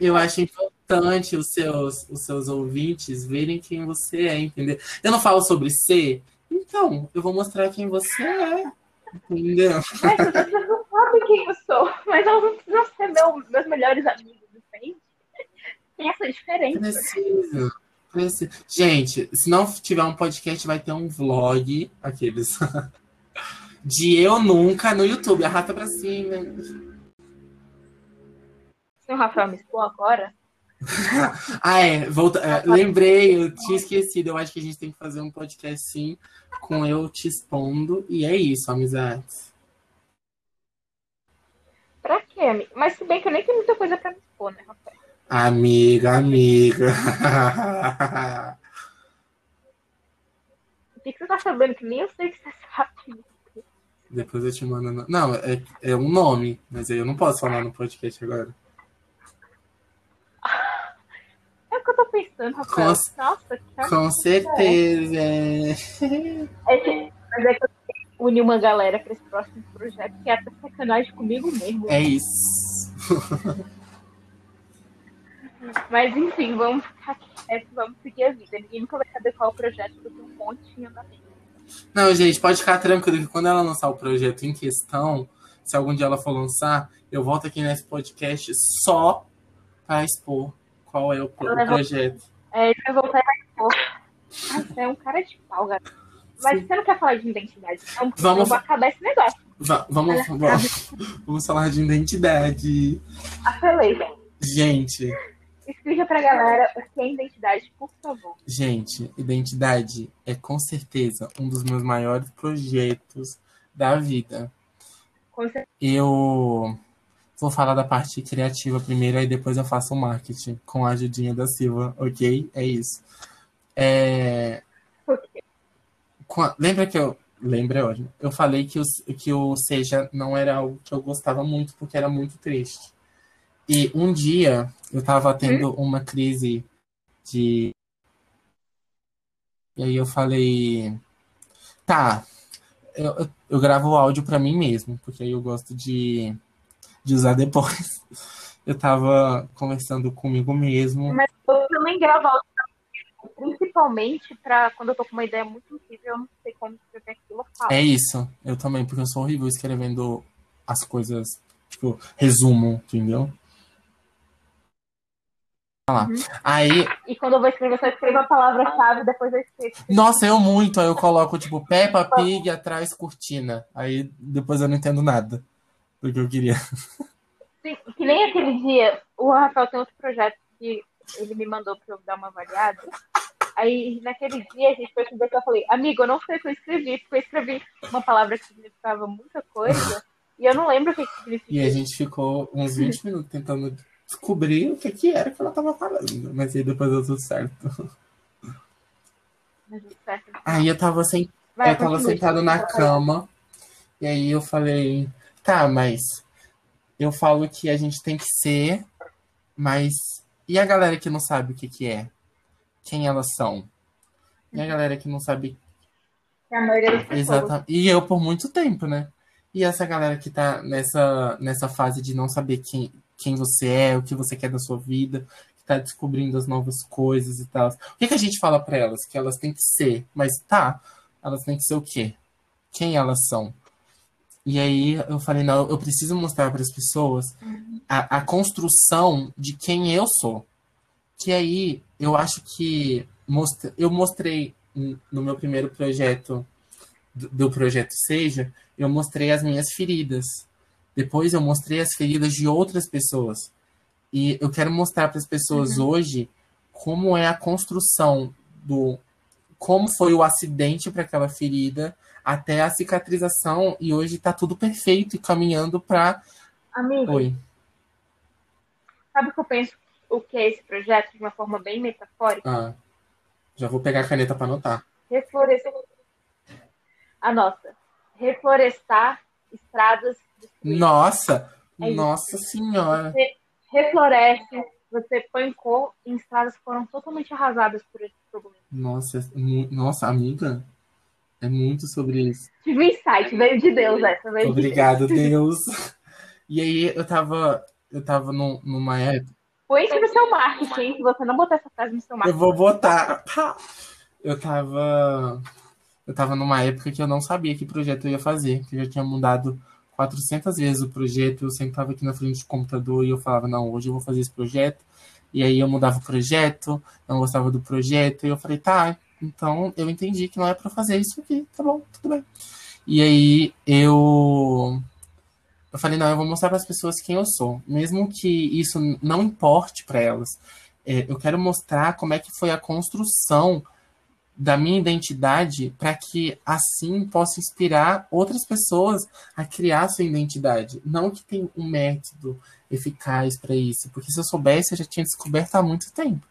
Eu acho, impo- importante os seus, os seus ouvintes verem quem você é, entendeu? Eu não falo sobre ser, então eu vou mostrar quem você é. Entendeu?
Mas as pessoas sou, mas elas não precisam ser meu, meus melhores amigos, entende? Tem essa diferença.
Preciso. Preciso. Gente, se não tiver um podcast, vai ter um vlog, aqueles. De eu nunca no YouTube. Arrasta pra cima.
Se o Rafael me expor agora.
ah, é. Volta, é, lembrei, eu tinha esquecido. Eu acho que a gente tem que fazer um podcast sim com eu te expondo. E é isso, amizades.
Amiga? Mas se bem que eu nem tenho muita coisa pra me expor, né, Rafael?
Amiga, amiga.
O que, que você tá sabendo? Que nem eu sei que você sabe.
Depois eu te mando. Não, é, é um nome, mas aí eu não posso falar no podcast agora.
É o que eu tô pensando, Rafael.
Com,
Nossa, que
com certeza.
É que, mas é que eu uni uma galera pra esse próximo projeto que é até sacanagem comigo mesmo.
É isso.
Mas enfim, vamos ficar quietos, vamos seguir a vida. Ninguém nunca vai saber qual é o projeto, porque um monte em andamento.
Não, gente, pode ficar tranquilo que quando ela lançar o projeto em questão, se algum dia ela for lançar, eu volto aqui nesse podcast só para expor qual é o, o projeto.
É, ele vai voltar e vai expor. Você é um cara de pau, garoto. Mas
Sim.
você não quer falar de identidade, então
Vamos-
eu vou acabar esse negócio.
Va- vamos, vamos, vamos falar de identidade.
Apelei.
Gente,
Explica pra galera o que é identidade, por favor.
gente, identidade é com certeza um dos meus maiores projetos da vida.
Com certeza.
Eu vou falar da parte criativa primeiro, aí depois eu faço o marketing com a ajudinha da Silva, ok? É isso. É, Qua- Lembra que eu. Lembra, ótimo. Eu falei que o, que o Seja não era algo que eu gostava muito, porque era muito triste. E um dia eu tava tendo uma crise de. E aí eu falei. Tá, eu, eu, gravo o áudio pra mim mesmo, porque aí eu gosto de, de usar depois. Eu tava conversando comigo mesmo.
Mas eu também gravo áudio principalmente pra quando eu tô com uma ideia muito incrível, eu não sei como escrever aquilo, eu falo.
É isso, eu também, porque eu sou horrível escrevendo as coisas, tipo, resumo, entendeu? Lá. Aí,
E quando eu vou escrever, eu só escrevo a palavra-chave, depois eu escrevo.
nossa, eu muito, aí eu coloco, tipo, Peppa Pig atrás cortina. Aí depois eu não entendo nada do que eu queria.
Sim, que nem aquele dia, o Rafael tem outro projeto que ele me mandou pra eu dar uma avaliada. Aí, naquele dia, a gente foi conversar, eu falei, amigo, eu não sei o que eu escrevi, porque eu escrevi uma palavra que significava muita coisa, e eu não lembro o que, que significa.
E a gente ficou uns 20 minutos tentando descobrir o que, que era que ela tava falando. Mas aí depois deu tudo certo. Aí eu tava sem
Vai,
eu tava sentado na cama, e aí eu falei, tá, mas eu falo que a gente tem que ser, mas e a galera que não sabe o que que é? Quem elas são? E a galera que não sabe
a maioria das pessoas.
exatamente. E eu por muito tempo, né? E essa galera que tá nessa, nessa fase de não saber quem, quem você é, o que você quer da sua vida, que tá descobrindo as novas coisas e tal. O que, que a gente fala pra elas? Que elas têm que ser, mas tá, elas têm que ser o quê? Quem elas são? E aí eu falei, não, eu preciso mostrar para as pessoas a, a construção de quem eu sou. Que aí eu acho que mostra, eu mostrei no meu primeiro projeto do, projeto Seja, eu mostrei as minhas feridas. Depois eu mostrei as feridas de outras pessoas. E eu quero mostrar para as pessoas hoje como é a construção do como foi o acidente para aquela ferida até a cicatrização e hoje tá tudo perfeito e caminhando para
Amigo,
Oi.
sabe o que eu penso o que é esse projeto de uma forma bem metafórica?
Ah, já vou pegar a caneta para anotar.
Reflorestar. A nossa. Reflorestar estradas destruídas.
Nossa,
É
nossa senhora.
Você refloresce, você põe cor em estradas que foram totalmente arrasadas por esse problema.
Nossa, é nossa amiga, é muito sobre isso.
Tive um insight, veio de Deus essa, veio de
Obrigado, Deus. E aí eu tava, eu tava num- numa época.
Põe isso no seu marketing. Se você não botar essa frase no seu marketing.
Eu vou botar. Eu tava. Eu tava numa época que eu não sabia que projeto eu ia fazer, que eu já tinha mudado 400 vezes o projeto, eu sentava aqui na frente do computador e eu falava, não, hoje eu vou fazer esse projeto. E aí eu mudava o projeto, não gostava do projeto, e eu falei, tá, então eu entendi que não é para fazer isso aqui, tá bom, tudo bem. E aí eu eu falei, não, eu vou mostrar para as pessoas quem eu sou, mesmo que isso não importe para elas. É, eu quero mostrar como é que foi a construção da minha identidade para que assim possa inspirar outras pessoas a criar sua identidade. Não que tem um método eficaz para isso, porque se eu soubesse eu já tinha descoberto há muito tempo.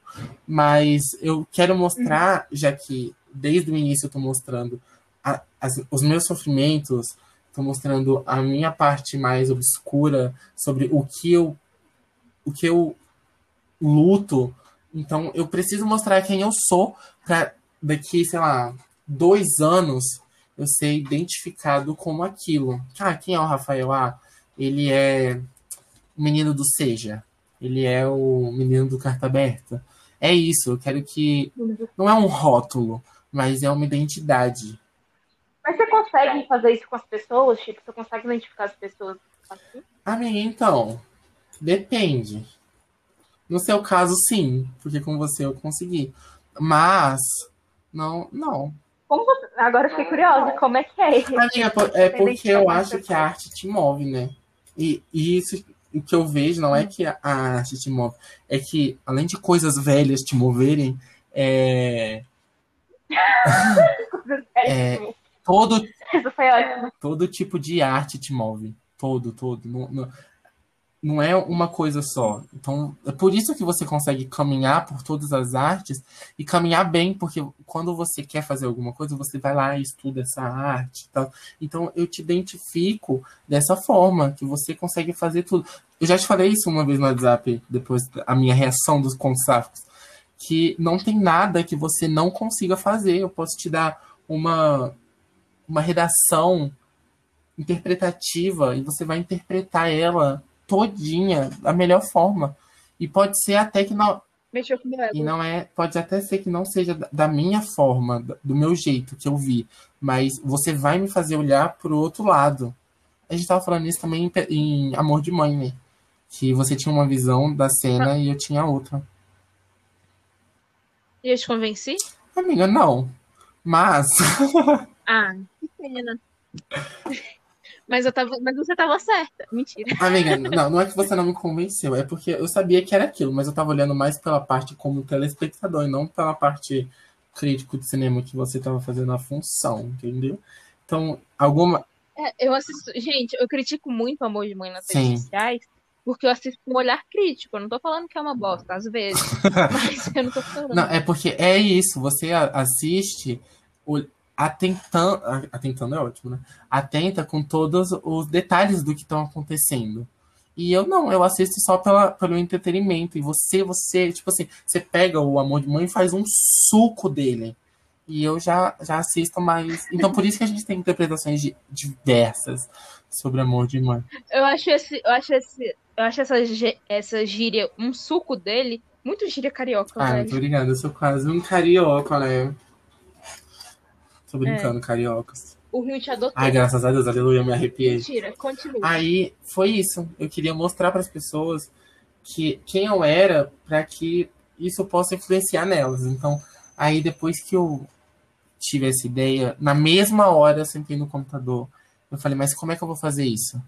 Mas eu quero mostrar, já que desde o início eu estou mostrando a, as, os meus sofrimentos, estou mostrando a minha parte mais obscura sobre o que eu o que eu luto. Então eu preciso mostrar quem eu sou para daqui, sei lá, dois anos eu ser identificado como aquilo. Ah, quem é o Rafael? Ah, ele é o menino do Seja. Ele é o menino do Carta Aberta. É isso, eu quero que. Não é um rótulo, mas é uma identidade.
Consegue fazer isso com as pessoas? Tipo, você consegue identificar as pessoas assim?
Amiga, então. Depende. No seu caso, sim, porque com você eu consegui. Mas não, não.
Você... Agora eu fiquei curiosa, como é que é?
Amiga, é porque eu acho que a arte te move, né? E, e isso o que eu vejo não é que a arte te move, é que além de coisas velhas te moverem, é. é todo, todo tipo de arte te move. Todo, todo. Não, não, não é uma coisa só. Então, é por isso que você consegue caminhar por todas as artes e caminhar bem, porque quando você quer fazer alguma coisa, você vai lá e estuda essa arte. Tá? Então, eu te identifico dessa forma, que você consegue fazer tudo. Eu já te falei isso uma vez no WhatsApp, depois da minha reação dos contos que não tem nada que você não consiga fazer. Eu posso te dar uma, uma redação interpretativa e você vai interpretar ela todinha da melhor forma. E pode ser até que não.
Mexeu com
E não é. Pode até ser que não seja da minha forma, do meu jeito que eu vi. Mas você vai me fazer olhar pro outro lado. A gente tava falando isso também em, em Amor de Mãe, né? Que você tinha uma visão da cena ah. e eu tinha outra.
E eu te convenci?
Amiga, não. Mas.
ah, pena. Mas, eu tava, mas você tava certa. Mentira.
Amiga, não, não é que você não me convenceu, é porque eu sabia que era aquilo, mas eu tava olhando mais pela parte como telespectador e não pela parte crítico de cinema que você tava fazendo a função, entendeu? Então, alguma.
É, eu assisto. Gente, eu critico muito o amor de mãe nas redes sociais. Porque eu assisto com um olhar crítico. Eu não tô falando que é uma bosta, às vezes. mas eu não tô falando.
Não, é porque é isso. Você assiste atentando, atentando é ótimo, né? Atenta com todos os detalhes do que estão acontecendo. E eu não, eu assisto só pela, pelo entretenimento. E você, você, tipo assim, você pega o Amor de Mãe e faz um suco dele. E eu já, já assisto mais. Então por isso que a gente tem interpretações diversas sobre Amor de Mãe.
Eu acho esse, eu acho esse, eu acho essa, essa gíria, um suco dele, muito gíria carioca.
Ah,
velho.
muito obrigada. Eu sou quase um carioca, né? Tô brincando, é. cariocas.
O Rio te adotou.
Ai, graças a Deus, aleluia, me arrepiei.
Mentira, continua.
Aí foi isso. Eu queria mostrar para as pessoas que quem eu era para que isso possa influenciar nelas. Então, aí depois que eu tive essa ideia, na mesma hora eu sentei no computador. Eu falei, mas como é que eu vou fazer isso?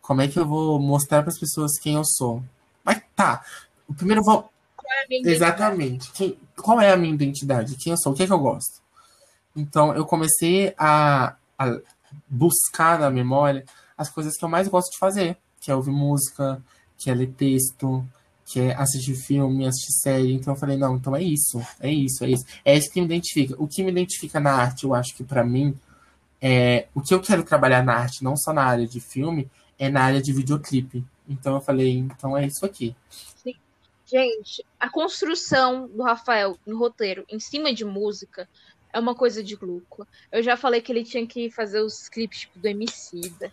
Como é que eu vou mostrar para as pessoas quem eu sou? Mas tá. O primeiro eu vou.
Qual é a minha
Exatamente. Quem... Qual é a minha identidade? Quem eu sou? O que é que eu gosto? Então, eu comecei a, a buscar na memória as coisas que eu mais gosto de fazer, que é ouvir música, que é ler texto, que é assistir filme, assistir série. Então eu falei, não, então é isso, é isso, é isso. É isso que me identifica. O que me identifica na arte, eu acho que para mim, é o que eu quero trabalhar na arte, não só na área de filme, é na área de videoclipe. Então eu falei, então é isso aqui.
Sim. Gente, a construção do Rafael no roteiro em cima de música é uma coisa de louco. Eu já falei que ele tinha que fazer os clipes tipo, do Emicida.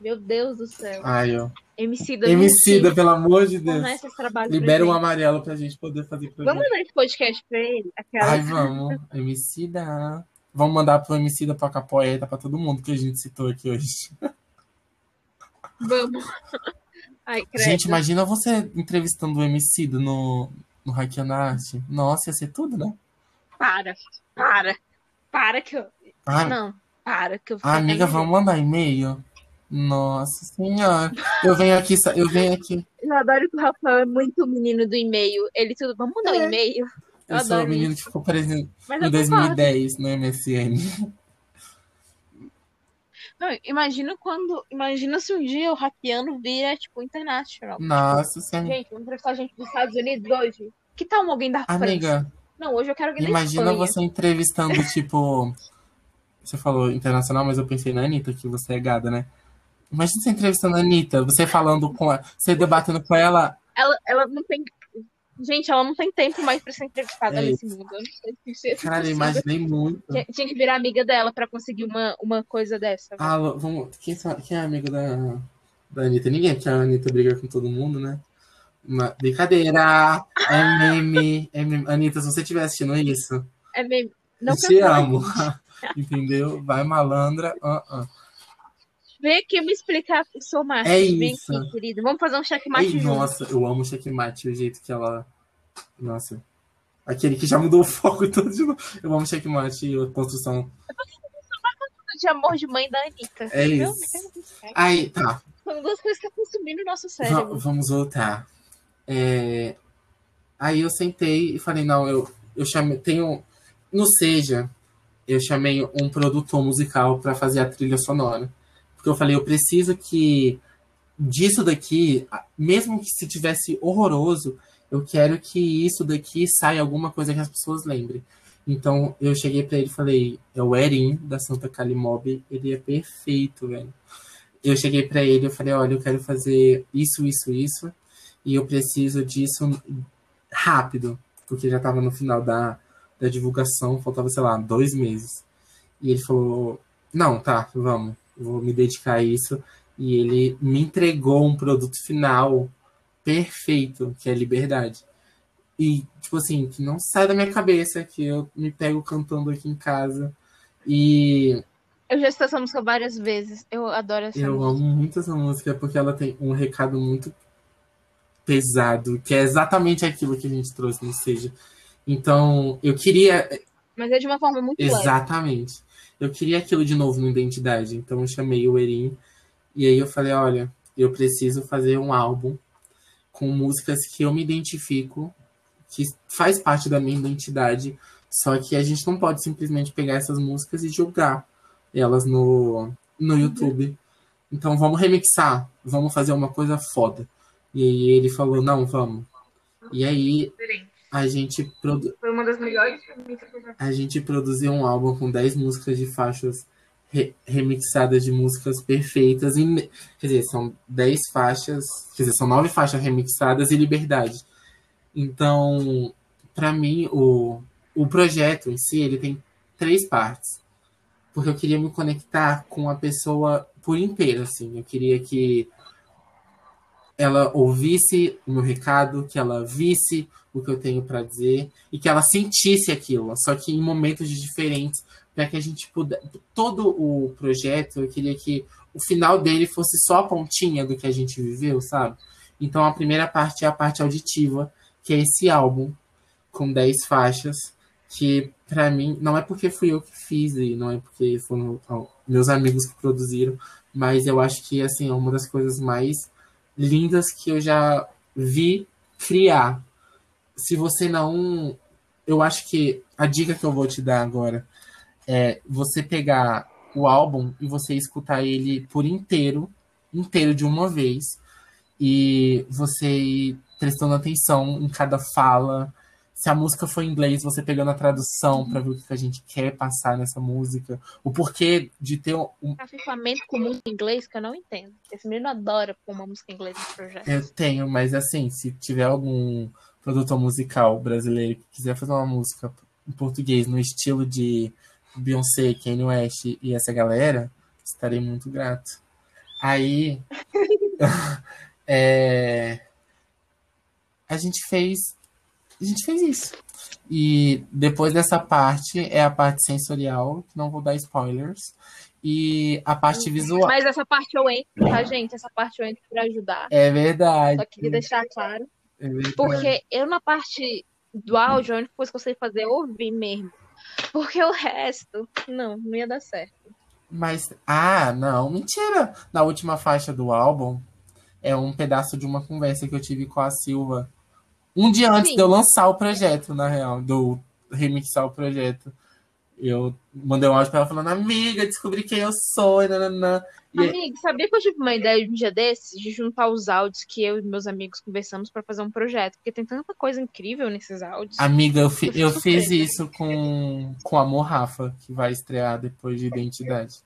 Meu Deus do céu.
Ai, ó.
Emicida.
Emicida, pelo amor de Deus.
Começa esse trabalho
Libera
pra
um amarelo pra gente poder fazer.
Vamos mandar esse podcast pra ele? Aquela...
Ai, vamos. Emicida. Vamos mandar pro Emicida tocar poeta pra todo mundo que a gente citou aqui hoje.
Vamos. Ai, credo.
Gente, imagina você entrevistando o Emicida no, no Hackeando a Arte. Nossa, ia ser tudo, né?
Para, para. Para que eu...
Ah,
Não, para que eu...
ah, amiga, vamos mandar e-mail? Nossa senhora. Eu venho aqui, eu venho aqui.
Eu adoro que o Rafael é muito menino do e-mail. Ele tudo... Vamos mandar um
É.
e-mail? Eu
Eu sou o menino
isso.
que ficou preso em
Mas
em
eu concordo.
2010 no MSN.
Não, imagina quando... Imagina se um dia o hackeando vira, tipo, international.
Nossa senhora.
Gente, vamos entrevistar gente dos Estados Unidos hoje? Que tal alguém da França? Não, hoje eu quero alguém
imagina você entrevistando, tipo. Você falou internacional, mas eu pensei na Anitta, que você é gada, né? Imagina você entrevistando a Anitta, você falando com ela, você debatendo com ela.
Ela, ela não tem... Gente, ela não tem tempo mais pra ser entrevistada
É
nesse mundo. Se é
Cara, eu imaginei muito.
Tinha, que virar amiga dela pra conseguir uma, uma coisa dessa.
Ah, vamos. Quem, quem é amigo da, da Anitta? Ninguém, porque a Anitta briga com todo mundo, né? Uma, brincadeira! É meme, é meme. Anitta, se você estiver assistindo isso,
É meio... Não
eu te amo. Entendeu? Vai malandra. ah, ah.
Vem aqui me explicar o seu macho.
É
Vem
isso.
aqui, querido. Vamos fazer um checkmate
Ei,
junto.
nossa, eu amo o checkmate, o jeito que ela. Nossa. Aquele que já mudou o foco todo de novo. Eu amo checkmate e a construção.
De amor de mãe da Anitta.
É
Entendeu?
isso. Aí, tá.
São duas coisas que estão consumindo o nosso cérebro.
vamos voltar. É, Aí eu sentei e falei, não, eu, eu chamei. Tenho. No Seja, eu chamei um produtor musical para fazer a trilha sonora. Porque eu falei, eu preciso que disso daqui, mesmo que se tivesse horroroso, eu quero que isso daqui saia alguma coisa que as pessoas lembrem. Então eu cheguei para ele e falei, é o Erin da Santa Calimob, ele é perfeito, velho. Eu cheguei para ele e falei, olha, eu quero fazer isso, isso, isso, e eu preciso disso rápido, porque já estava no final da, da divulgação, faltava, sei lá, dois meses. E ele falou, não, tá, vamos, vou me dedicar a isso. E ele me entregou um produto final perfeito, que é Liberdade. E, tipo assim, que não sai da minha cabeça, que eu me pego cantando aqui em casa. E
Eu já escutei essa música várias vezes. Eu adoro essa
eu
música.
amo muito essa música porque ela tem um recado muito pesado, que é exatamente aquilo que a gente trouxe no Seja. Então, eu queria.
Mas é de uma forma muito leve.
Exatamente. Eu queria aquilo de novo no Identidade. Então, eu chamei o Erin. E aí eu falei: olha, eu preciso fazer um álbum com músicas que eu me identifico, que faz parte da minha identidade. Só que a gente não pode simplesmente pegar essas músicas e jogar elas no, no YouTube. Então vamos remixar, vamos fazer uma coisa foda. E aí ele falou, não, vamos. E aí a gente, produ
Foi uma das melhores
a gente produziu um álbum com 10 músicas de faixas re- remixadas de músicas perfeitas. E, quer dizer, são 10 faixas, quer dizer, são 9 faixas remixadas e Liberdade. Então, pra mim, o, o projeto em si, ele tem três partes. Porque eu queria me conectar com a pessoa por inteiro, assim. Eu queria que ela ouvisse o meu recado, que ela visse o que eu tenho para dizer e que ela sentisse aquilo, só que em momentos diferentes, para que a gente pudesse. Todo o projeto, eu queria que o final dele fosse só a pontinha do que a gente viveu, sabe? Então a primeira parte é a parte auditiva, que é esse álbum com 10 faixas, que para mim não é porque fui eu que fiz e não é porque foram meus amigos que produziram, mas eu acho que assim é uma das coisas mais lindas que eu já vi criar. Se você não, eu acho que a dica que eu vou te dar agora é você pegar o álbum e você escutar ele por inteiro, inteiro de uma vez, e você ir prestando atenção em cada fala. Se a música for em inglês, você pegando a tradução para ver o que a gente quer passar nessa música, o porquê de ter um,
Afirmamento com música em inglês que eu não entendo. Esse menino adora pôr uma música em inglês no projeto.
Eu tenho, mas assim, se tiver algum produtor musical brasileiro que quiser fazer uma música em português no estilo de Beyoncé, Kanye West e essa galera, estarei muito grato. Aí é, a gente fez. A gente fez isso. E depois dessa parte é a parte sensorial, que não vou dar spoilers. E a parte visual.
Mas essa parte eu entro, tá, gente? Essa parte eu entro pra ajudar.
É verdade.
Só queria deixar claro.
É.
Porque eu, na parte do áudio, a única coisa que eu sei fazer é ouvir mesmo. Porque o resto, não, não ia dar certo.
Mas, ah, não, mentira. Na última faixa do álbum é um pedaço de uma conversa que eu tive com a Silva. Um dia antes
Sim.
de eu lançar o projeto, na real, do remixar o projeto. Eu mandei um áudio pra ela falando, amiga, descobri quem eu sou, e nananã.
Amigo, sabia que eu tive uma ideia um dia desses de juntar os áudios que eu e meus amigos conversamos pra fazer um projeto? Porque tem tanta coisa incrível nesses áudios.
Amiga, eu, fi- eu
Eu
fiz isso com, com a Amor Rafa, que vai estrear depois de Identidade.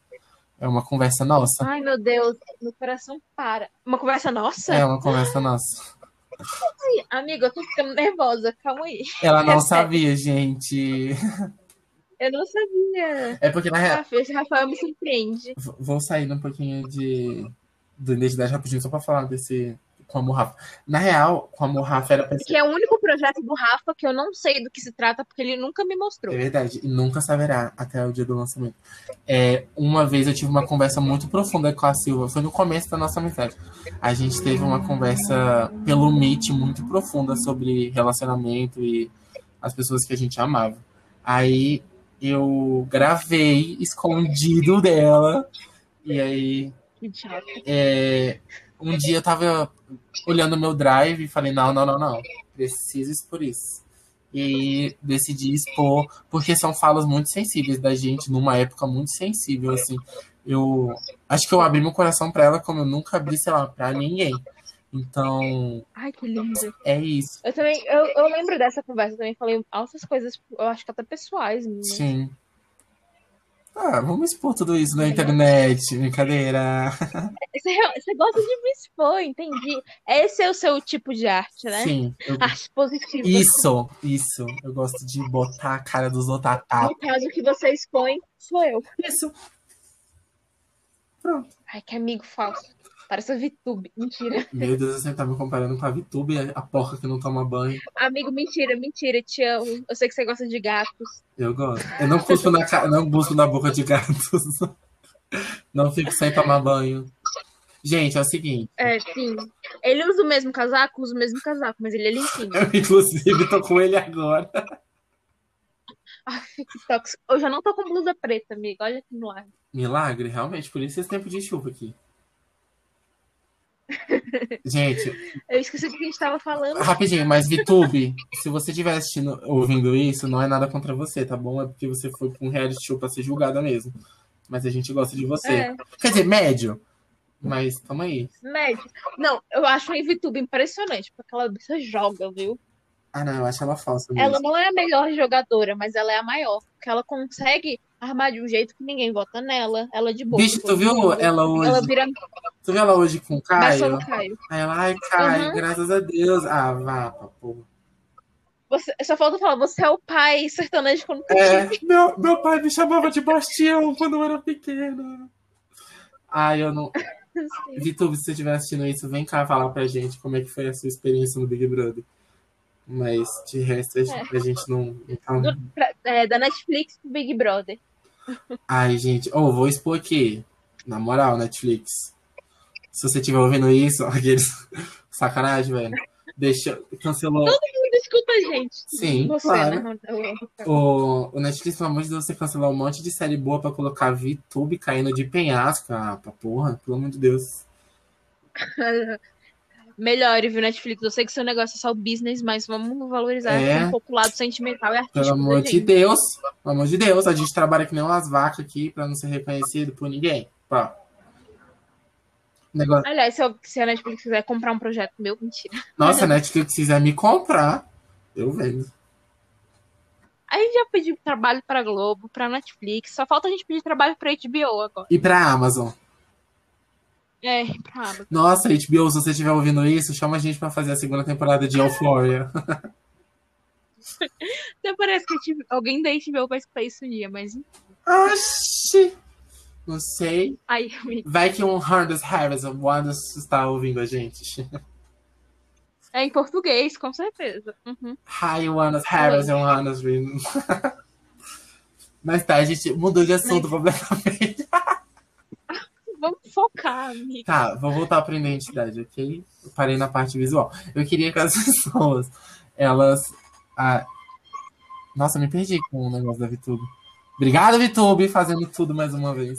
É uma conversa nossa.
Ai, meu Deus, meu coração para. Uma conversa nossa?
É uma conversa nossa.
Ai, Amiga, eu tô ficando nervosa, calma aí.
Ela não
É sério.
sabia, gente.
Eu não sabia.
É porque, na real,
esse Rafael me surpreende.
v- vou sair um pouquinho de, de Identidade rapidinho, só pra falar desse com a Amor Rafa. Na real, com a Amor Rafa era.
Que é o único projeto do Rafa que eu não sei do que se trata, porque ele nunca me mostrou.
É verdade, e nunca saberá até o dia do lançamento. É, uma vez eu tive uma conversa muito profunda com a Silva, foi no começo da nossa amizade. A gente teve uma conversa pelo Meet muito profunda sobre relacionamento e as pessoas que a gente amava. Aí eu gravei escondido dela, e aí
Que
é, um dia eu tava olhando meu drive e falei, não, não, não, não. Preciso expor isso. E decidi expor, porque são falas muito sensíveis da gente, numa época muito sensível, assim. Eu acho que eu abri meu coração pra ela como eu nunca abri, sei lá, pra ninguém. Então,
Ai, que lindo.
é isso.
Eu também, eu, eu lembro dessa conversa, eu também falei altas coisas, eu acho que até pessoais minhas.
Sim. Ah, vamos expor tudo isso na internet, brincadeira.
Você, gosta de me expor, entendi. Esse é o seu tipo de arte, né?
Sim, eu-
Arte positiva.
isso, isso. Eu gosto de botar a cara dos tapa.
No caso que você expõe, sou eu.
Isso.
Ai, que amigo falso. Parece a VTube. Mentira.
Meu Deus, você tá me comparando com a VTube, a porca que não toma banho.
Amigo, mentira, mentira. Te amo. Eu sei que você gosta de gatos.
Eu gosto. Eu não cuspo na, ca... não busco na boca de gatos. Não fico sem tomar banho. Gente, é o seguinte.
É, sim. Ele usa o mesmo casaco, usa o mesmo casaco, mas ele é limpinho.
Eu, inclusive, tô com ele agora.
Ai, que tóxico. Eu já não tô com blusa preta, amigo. Olha no ar.
Milagre, realmente. Por isso esse tempo de chuva aqui. Gente,
Eu esqueci do que a gente tava falando.
rapidinho, mas VTube, se você estiver assistindo, ouvindo isso, não é nada contra você, tá bom? É porque você foi pra um reality show pra ser julgada mesmo. Mas a gente gosta de você.
É,
Quer dizer, médio. Mas tamo aí.
médio. Não, eu acho a VTube impressionante, porque aquela bicha joga, viu?
Ah, não, eu acho ela falsa mesmo.
Ela não é a melhor jogadora, mas ela é a maior. Porque ela consegue armar de um jeito que ninguém vota nela. Ela é de boa.
Bicho, tu viu ela hoje?
Ela vira
Tu viu ela hoje com o Caio?
Caio.
Aí ela, ai, Caio,
Uhum.
graças a Deus. Ah, vá, porra.
Você, só falta falar, você é o pai sertanejo quando
É, meu, meu pai me chamava de Bastião quando eu era pequeno. Ai, eu não. Vitor, se você estiver assistindo isso, vem cá falar pra gente como é que foi a sua experiência no Big Brother. Mas de resto, a gente, a gente não. Então...
Pra- é, da Netflix pro Big Brother.
Ai, gente, oh, vou expor aqui. Na moral, Netflix. Se você estiver ouvindo isso, aqueles. Sacanagem, velho. Deixa. Cancelou.
Desculpa, gente.
Sim,
você,
claro.
né?
O, o Netflix, pelo amor de Deus, você cancelou um monte de série boa pra colocar VTube caindo de penhasco. Ah, pra porra, pelo amor de Deus.
Melhore, viu, Netflix? Eu sei que seu negócio é só o business, mas vamos valorizar
É.
um pouco o lado sentimental e artístico
Pelo amor de. Deus. Pelo amor de Deus. A gente trabalha que nem umas vacas aqui pra não ser reconhecido por ninguém. Pá. Negócio...
Aliás, se, eu- se a Netflix quiser comprar um projeto meu, mentira.
Nossa, a Netflix quiser me comprar, eu vendo.
A gente já pediu trabalho pra Globo, pra Netflix. Só falta a gente pedir trabalho pra HBO agora.
E pra Amazon.
É, pra Amazon.
Nossa, HBO, se você estiver ouvindo isso, chama a gente pra fazer a segunda temporada de Euphoria.
Até parece que gente- alguém da HBO vai escutar isso um dia, mas
Oxi! Não sei.
Ai, amigo.
Vai que um Harness o Wandas está ouvindo a gente.
É em português, com certeza. Uhum.
Hi, Wandas Harris e um Harness Mas tá, a gente mudou de assunto completamente.
Focar, amigo.
Tá, vou voltar pra identidade, ok? Eu parei na parte visual. Eu queria que as pessoas, elas. Ah... Nossa, me perdi com o negócio da VTube. Obrigado, VTube, fazendo tudo mais uma vez.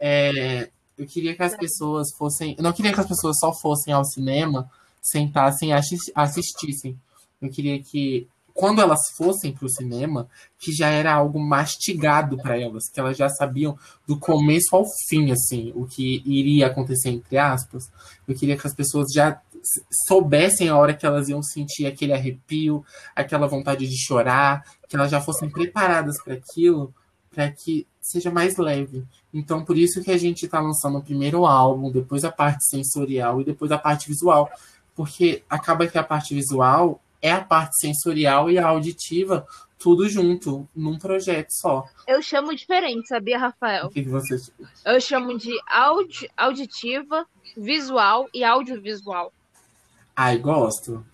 É, eu queria que as pessoas fossem. Eu não queria que as pessoas só fossem ao cinema, sentassem e assis- assistissem. Eu queria que, quando elas fossem pro cinema, que já era algo mastigado para elas, que elas já sabiam do começo ao fim, assim, o que iria acontecer, entre aspas. Eu queria que as pessoas já soubessem a hora que elas iam sentir aquele arrepio, aquela vontade de chorar, que elas já fossem preparadas para aquilo, para que seja mais leve. Então, por isso que a gente está lançando o primeiro álbum, depois a parte sensorial e depois a parte visual. Porque acaba que a parte visual é a parte sensorial e a auditiva, tudo junto, num projeto só.
Eu chamo diferente, sabia,
O
Rafael?
que, que você.
Eu chamo de audi auditiva, visual e audiovisual.
Ai, gosto.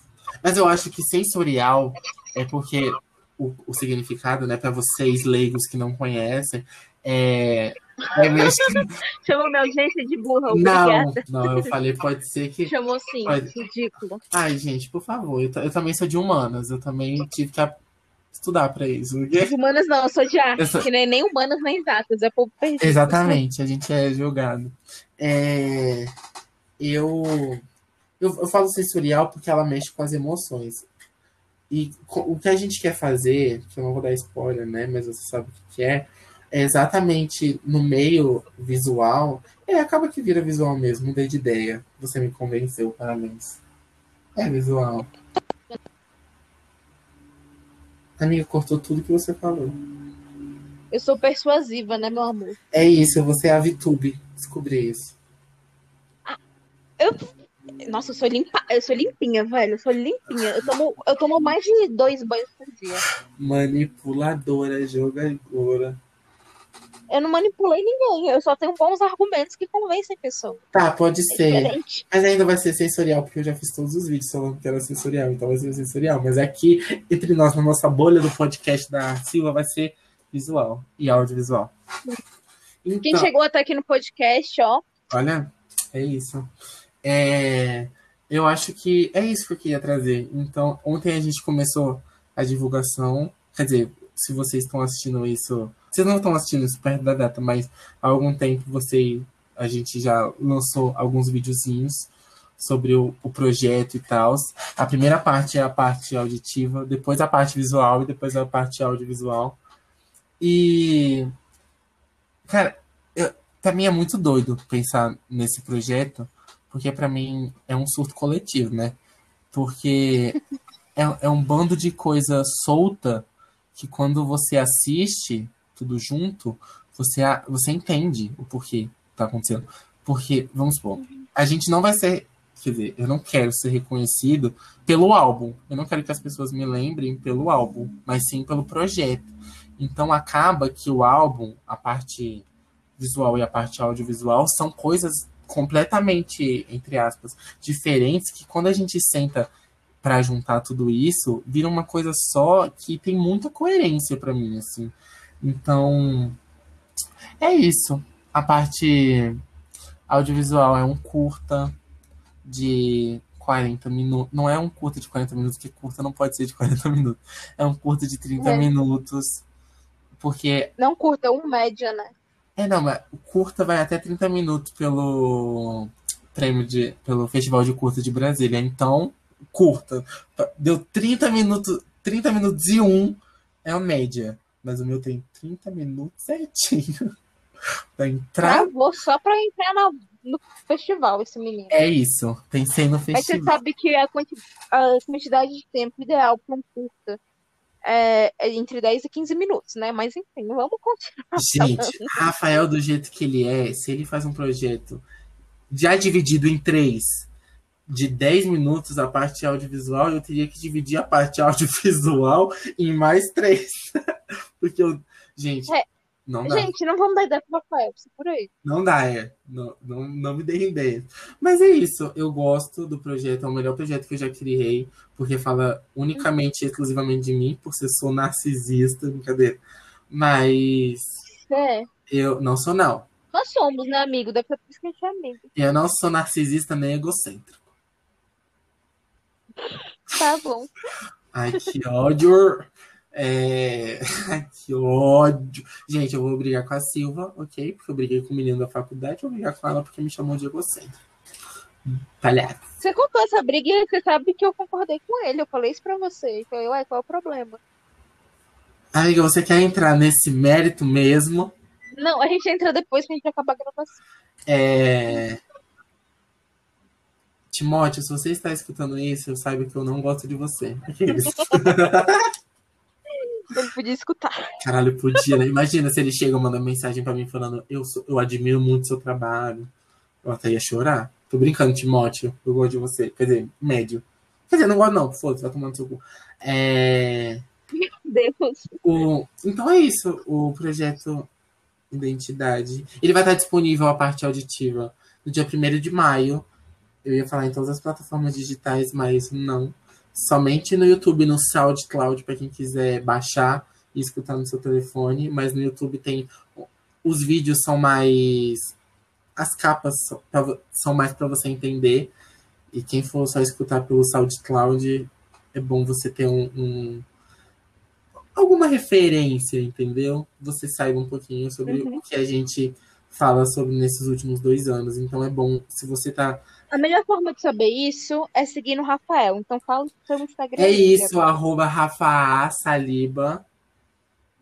Mas eu acho que sensorial é porque o, o significado, né, para vocês leigos que não conhecem, é. É meio...
Chamou minha audiência de burra,
Não,
obrigada.
não, eu falei, pode ser que.
Chamou sim,
Pode.
ridículo.
Ai, gente, por favor, eu, eu também sou de humanas, eu também tive que estudar para isso. porque-
Humanas não, eu sou de arte,
sou-
que nem, nem humanas nem exatas, é povo perdido.
Exatamente, a gente é julgado. É, eu, eu, eu falo sensorial porque ela mexe com as emoções. E o que a gente quer fazer, que eu não vou dar spoiler, né? Mas você sabe o que é exatamente no meio visual. É, acaba que vira visual mesmo, mudei de ideia. Você me convenceu, parabéns. É visual. Amiga, cortou tudo que você falou.
Eu sou persuasiva, né, meu amor?
É isso, você é a VTube. Descobri isso.
Nossa, eu sou limpa, eu sou limpinha, velho. Eu sou limpinha. Eu tomo, eu tomo mais de dois banhos por dia.
Manipuladora, jogadora.
Eu não manipulei ninguém. Eu só tenho bons argumentos que convencem pessoas.
Tá, pode
É
ser.
diferente.
Mas ainda vai ser sensorial, porque eu já fiz todos os vídeos falando que era sensorial, então vai ser sensorial. Mas aqui, entre nós, na nossa bolha do podcast da Silva, vai ser visual e audiovisual.
Quem
Então,
chegou até aqui no podcast, ó.
olha, é isso. É, eu acho que é isso que eu queria trazer. Então, ontem a gente começou a divulgação. Quer dizer, se vocês estão assistindo isso. Vocês não estão assistindo isso perto da data, mas há algum tempo você, a gente já lançou alguns videozinhos sobre o, o projeto e tal. A primeira parte é a parte auditiva, depois a parte visual e depois a parte audiovisual. E, cara, eu, pra mim é muito doido pensar nesse projeto, porque pra mim é um surto coletivo, né? Porque é, é um bando de coisa solta que quando você assiste tudo junto, você, você entende o porquê tá acontecendo. Porque, vamos supor, a gente não vai ser. Quer dizer, eu não quero ser reconhecido pelo álbum. Eu não quero que as pessoas me lembrem pelo álbum, mas sim pelo projeto. Então acaba que o álbum, a parte visual e a parte audiovisual, são coisas completamente, entre aspas, diferentes que quando a gente senta para juntar tudo isso, vira uma coisa só que tem muita coerência para mim, assim. Então, é isso. A parte audiovisual é um curta de 40 minutos. Não é um curta de 40 minutos, porque curta não pode ser de 40 minutos. É um curta de 30
É.
minutos. Porque
Não curta, um média, né?
é, não, mas o curta vai até 30 minutos pelo prêmio de, pelo Festival de Curta de Brasília. Então, curta. Deu 30 minutos, 30 minutos e um é a média. Mas o meu tem 30 minutos certinho. Pra entrar.
Travou só pra entrar na- no festival, esse menino.
É isso. Pensei no
Mas você
festival.
sabe que a, quanti- a quantidade de tempo ideal para um curta é, é entre 10 e 15 minutos, né? Mas enfim, vamos continuar.
Gente, Rafael, do jeito que ele é, se ele faz um projeto já dividido em três, de 10 minutos a parte audiovisual, eu teria que dividir a parte audiovisual em mais três. Porque eu. Gente,
É.
Não dá.
Gente, não vamos dar ideia Rafael, se por aí.
Não dá, é. Não, não, não me deem ideias. Mas é isso. Eu gosto do projeto. É o melhor projeto que eu já criei. Porque fala unicamente, exclusivamente de mim. Por ser sou narcisista. Brincadeira. Mas
É.
eu não sou, não.
Nós somos, né, amigo? Deve ser por isso que a gente é amigo.
Eu não sou narcisista nem egocêntrico.
Tá bom.
Ai, que ódio. É... Ai, que ódio. Gente, eu vou brigar com a Silva, ok? Porque eu briguei com o menino da faculdade. Eu vou brigar com ela porque me chamou de egocêntrico. Palhaço.
Você contou essa briga e você sabe que eu concordei com ele. Eu falei isso pra você. Então, eu, ué, qual é o problema?
Amiga, você quer entrar nesse mérito mesmo?
Não, a gente entra depois que a gente acabar a gravação.
É... Timóteo, se você está escutando isso, eu saiba que eu não gosto de você. Aqueles.
Ele podia escutar.
Caralho, podia, né? Imagina se ele chega e manda mensagem pra mim falando eu, sou- eu admiro muito seu trabalho. Eu até ia chorar. Tô brincando, Timóteo. Eu gosto de você. Quer dizer, médio. Quer dizer, não gosto não. Foda-se, vai tomando seu cu. É...
Deus.
O... Então é isso. O projeto Identidade. Ele vai estar disponível a parte auditiva no dia 1 de maio. Eu ia falar em todas as plataformas digitais, mas não. Somente no YouTube, no SoundCloud, para quem quiser baixar e escutar no seu telefone. Mas no YouTube tem. Os vídeos são mais. As capas são mais para você entender. E quem for só escutar pelo SoundCloud, é bom você ter um, um- alguma referência, entendeu? Você saiba um pouquinho sobre
Uhum.
o que a gente fala sobre nesses últimos dois anos. Então é bom, se você tá.
A melhor forma de saber isso é seguir no Rafael. Então fala o seu Instagram.
É isso, arroba Rafa Saliba.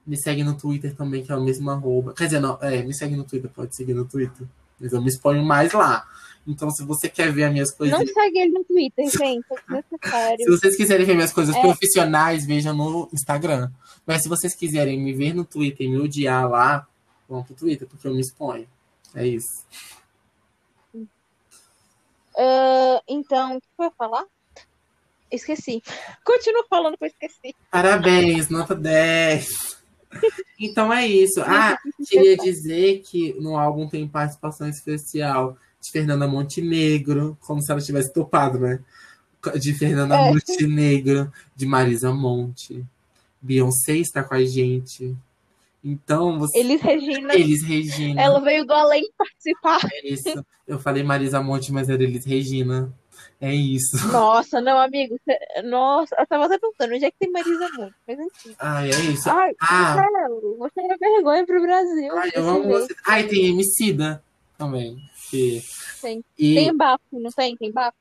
Me segue no Twitter também, que é o mesmo arroba. Quer dizer, não, é, me segue no Twitter, pode seguir no Twitter. Mas eu me exponho mais lá. Então, se você quer ver as minhas coisas.
Não segue ele no Twitter, gente. É desnecessário.
Se vocês quiserem ver minhas coisas
É.
profissionais, vejam no Instagram. Mas se vocês quiserem me ver no Twitter e me odiar lá, vão pro Twitter, porque eu me exponho. É isso.
Ah, então, o que eu ia falar? Esqueci. Continua falando que eu esqueci.
Parabéns, nota 10. Então é isso. Ah, queria dizer que no álbum tem participação especial de Fernanda Montenegro, como se ela tivesse topado, né? De Fernanda
É.
Montenegro, de Marisa Monte. Beyoncé está com a gente. Então, você.
Elis Regina.
Regina.
Ela veio do além participar.
É isso. Eu falei Marisa Monte, mas era Elis Regina. É isso.
Nossa, não, amigo. Nossa, eu tava até perguntando onde é que tem Marisa Monte. Mas enfim.
Ai, é isso.
Ai,
Ah.
Marcelo, você é vergonha pro Brasil.
Ai, eu amo você. Ai, tem Emicida também. Que...
Tem.
E
Tem Baco, não tem? Tem Baco?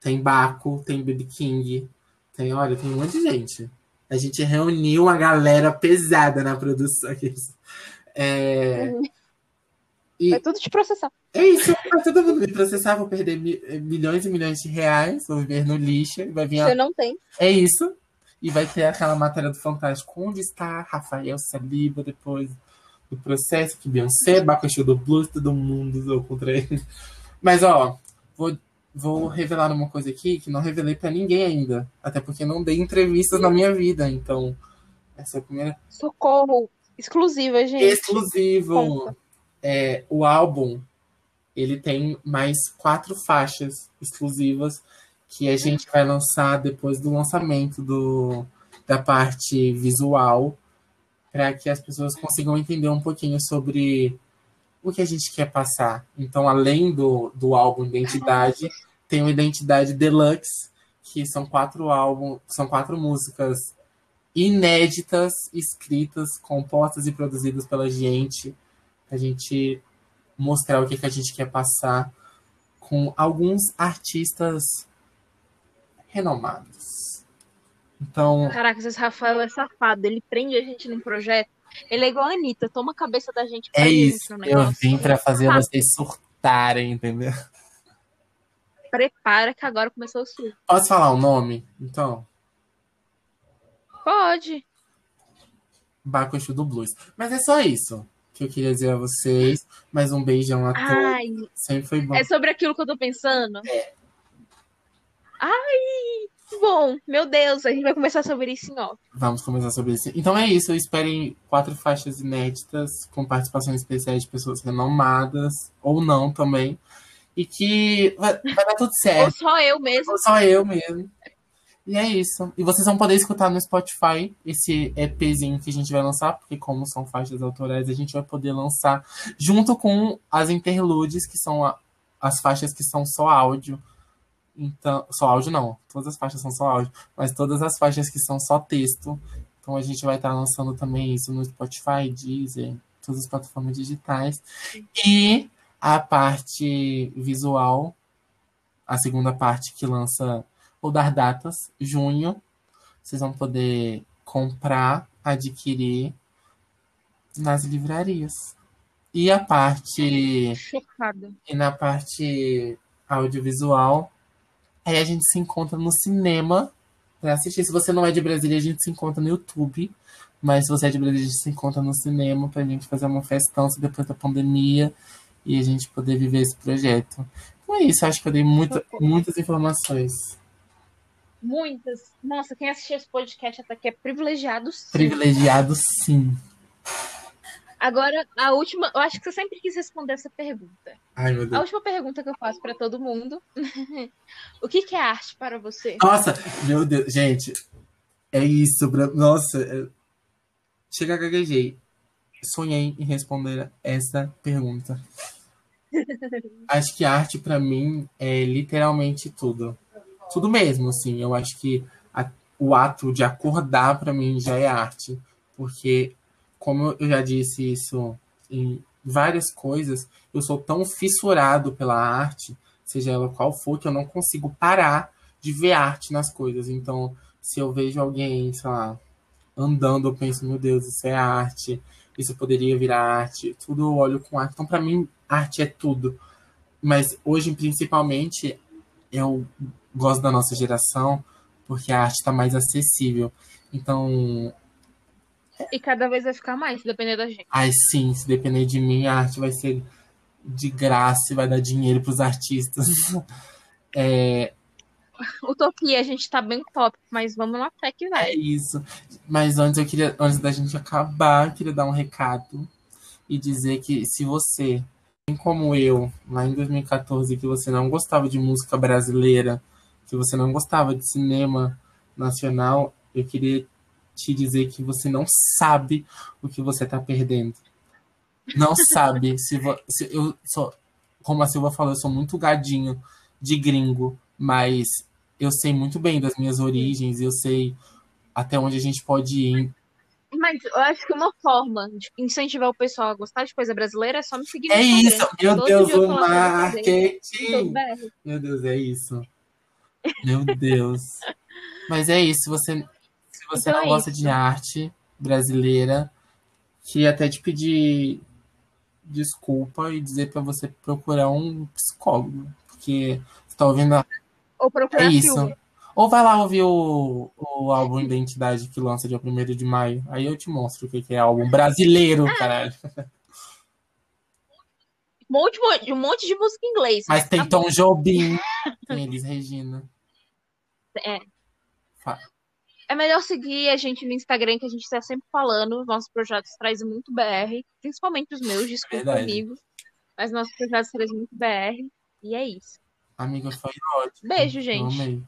tem Baco, tem Baby King. Tem, olha, tem um monte de gente. A gente reuniu uma galera pesada na produção. É. E-
Vai tudo te processar.
é isso. Vai todo mundo me processar. Vou perder mi- milhões e milhões de reais. Vou viver no lixo. Vai vir a
Você não tem.
É isso. E vai ter aquela matéria do Fantástico. Onde está Rafael Saliba depois do processo? Que Beyoncé, Bacaxu do Blues, todo mundo usou contra ele. Mas, ó, vou, vou revelar uma coisa aqui que não revelei pra ninguém ainda. Até porque não dei entrevistas na minha vida. Então, essa é a primeira.
Socorro. Exclusiva, gente.
Exclusivo. É, o álbum, ele tem mais quatro faixas exclusivas que a gente vai lançar depois do lançamento do, da parte visual, para que as pessoas consigam entender um pouquinho sobre o que a gente quer passar. Então, além do, do álbum Identidade, tem o Identidade Deluxe, que são quatro álbuns, são quatro músicas inéditas, escritas, compostas e produzidas pela gente, a gente mostrar o que, que a gente quer passar com alguns artistas renomados. Então,
Caraca, esse Rafael é safado. Ele prende a gente num projeto. Ele é igual a Anitta, toma a cabeça da gente pra
é isso.
no
Eu vim para fazer vocês surtarem, entendeu?
Prepara que agora começou o sul.
Posso falar o nome? Então,
Pode.
Bacuxu do Blues. Mas é só isso que eu queria dizer a vocês. Mais um beijão a todos.
Ai,
Sempre foi bom.
é sobre aquilo que eu tô pensando? Ai, Bom, meu Deus, a gente vai começar sobre isso em off.
Vamos começar sobre isso. Então é isso, esperem quatro faixas inéditas com participações especiais de pessoas renomadas, ou não também. E que vai, vai dar tudo certo.
Ou só eu mesmo.
Ou só eu mesmo. E é isso. E vocês vão poder escutar no Spotify esse EPzinho que a gente vai lançar, porque como são faixas autorais, a gente vai poder lançar junto com as interludes, que são a, as faixas que são só áudio. Então, só áudio não, todas as faixas são só áudio, mas todas as faixas que são só texto. Então a gente vai estar lançando também isso no Spotify, Deezer, todas as plataformas digitais. E a parte visual, a segunda parte que lança ou dar datas, junho, vocês vão poder comprar, adquirir nas livrarias. E a parte.
Chocada.
E na parte audiovisual, aí a gente se encontra no cinema para assistir. Se você não é de Brasília, a gente se encontra no YouTube. Mas se você é de Brasília, a gente se encontra no cinema pra gente fazer uma festança depois da pandemia e a gente poder viver esse projeto. Então é isso, acho que eu dei muita, muitas informações.
Muitas. Nossa, quem assistiu esse podcast até aqui é privilegiado sim.
Privilegiado sim.
Agora, a última. Eu acho que você sempre quis responder essa pergunta.
Ai, meu
A
Deus.
última pergunta que eu faço pra todo mundo. o que, que é arte para você?
Nossa, meu Deus, gente. É isso, Bra- nossa. é- Chega a gaguejei. Sonhei em responder essa pergunta. Acho que arte pra mim é literalmente tudo. Tudo mesmo, assim. Eu acho que a- o ato de acordar pra mim já é arte, porque como eu já disse isso em várias coisas, eu sou tão fissurado pela arte, seja ela qual for, que eu não consigo parar de ver arte nas coisas. Então, se eu vejo alguém, sei lá, andando, eu penso, meu Deus, isso é arte, isso poderia virar arte, tudo eu olho com arte. Então, pra mim, arte é tudo. Mas hoje, principalmente, eu gosto da nossa geração porque a arte está mais acessível. Então,
E cada vez vai ficar mais, se depender da gente.
ai sim, se depender de mim, a arte vai ser de graça e vai dar dinheiro para os artistas. É,
Utopia, a gente tá bem top, mas vamos na fé que
é
vai.
isso. Mas antes eu queria, antes da gente acabar, eu queria dar um recado e dizer que se você, assim como eu, lá em 2014, que você não gostava de música brasileira, que você não gostava de cinema nacional, eu queria te dizer que você não sabe o que você está perdendo. Não sabe. Se, vo- se eu sou, como a Silva falou, eu sou muito gadinho de gringo, mas eu sei muito bem das minhas origens, eu sei até onde a gente pode ir.
Mas eu acho que uma forma de incentivar o pessoal a gostar de coisa brasileira é só me seguir
É isso, meu Deus, o marketing. Meu Deus, é isso. Meu Deus. Mas é isso, você, se você
Então
não
é
gosta
isso.
de arte brasileira, queria até te pedir desculpa e dizer pra você procurar um psicólogo, porque você tá ouvindo a...
Ou
É
procurar
isso.
filme.
Ou vai lá ouvir o, o álbum Identidade que lança dia 1 de maio. Aí eu te mostro o que que é álbum brasileiro, caralho.
Um monte, um monte de música em inglês.
Mas tem
tá bom.
Tom Jobim, tem Elis Regina.
É. É melhor seguir a gente no Instagram, que a gente está sempre falando. Nossos projetos trazem muito BR, principalmente os meus, desculpa,
Verdade.
amigo. Mas nossos projetos trazem muito BR. E é isso.
Amiga, foi ótimo.
Beijo,
Eu
gente.
amei.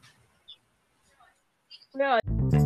Yeah.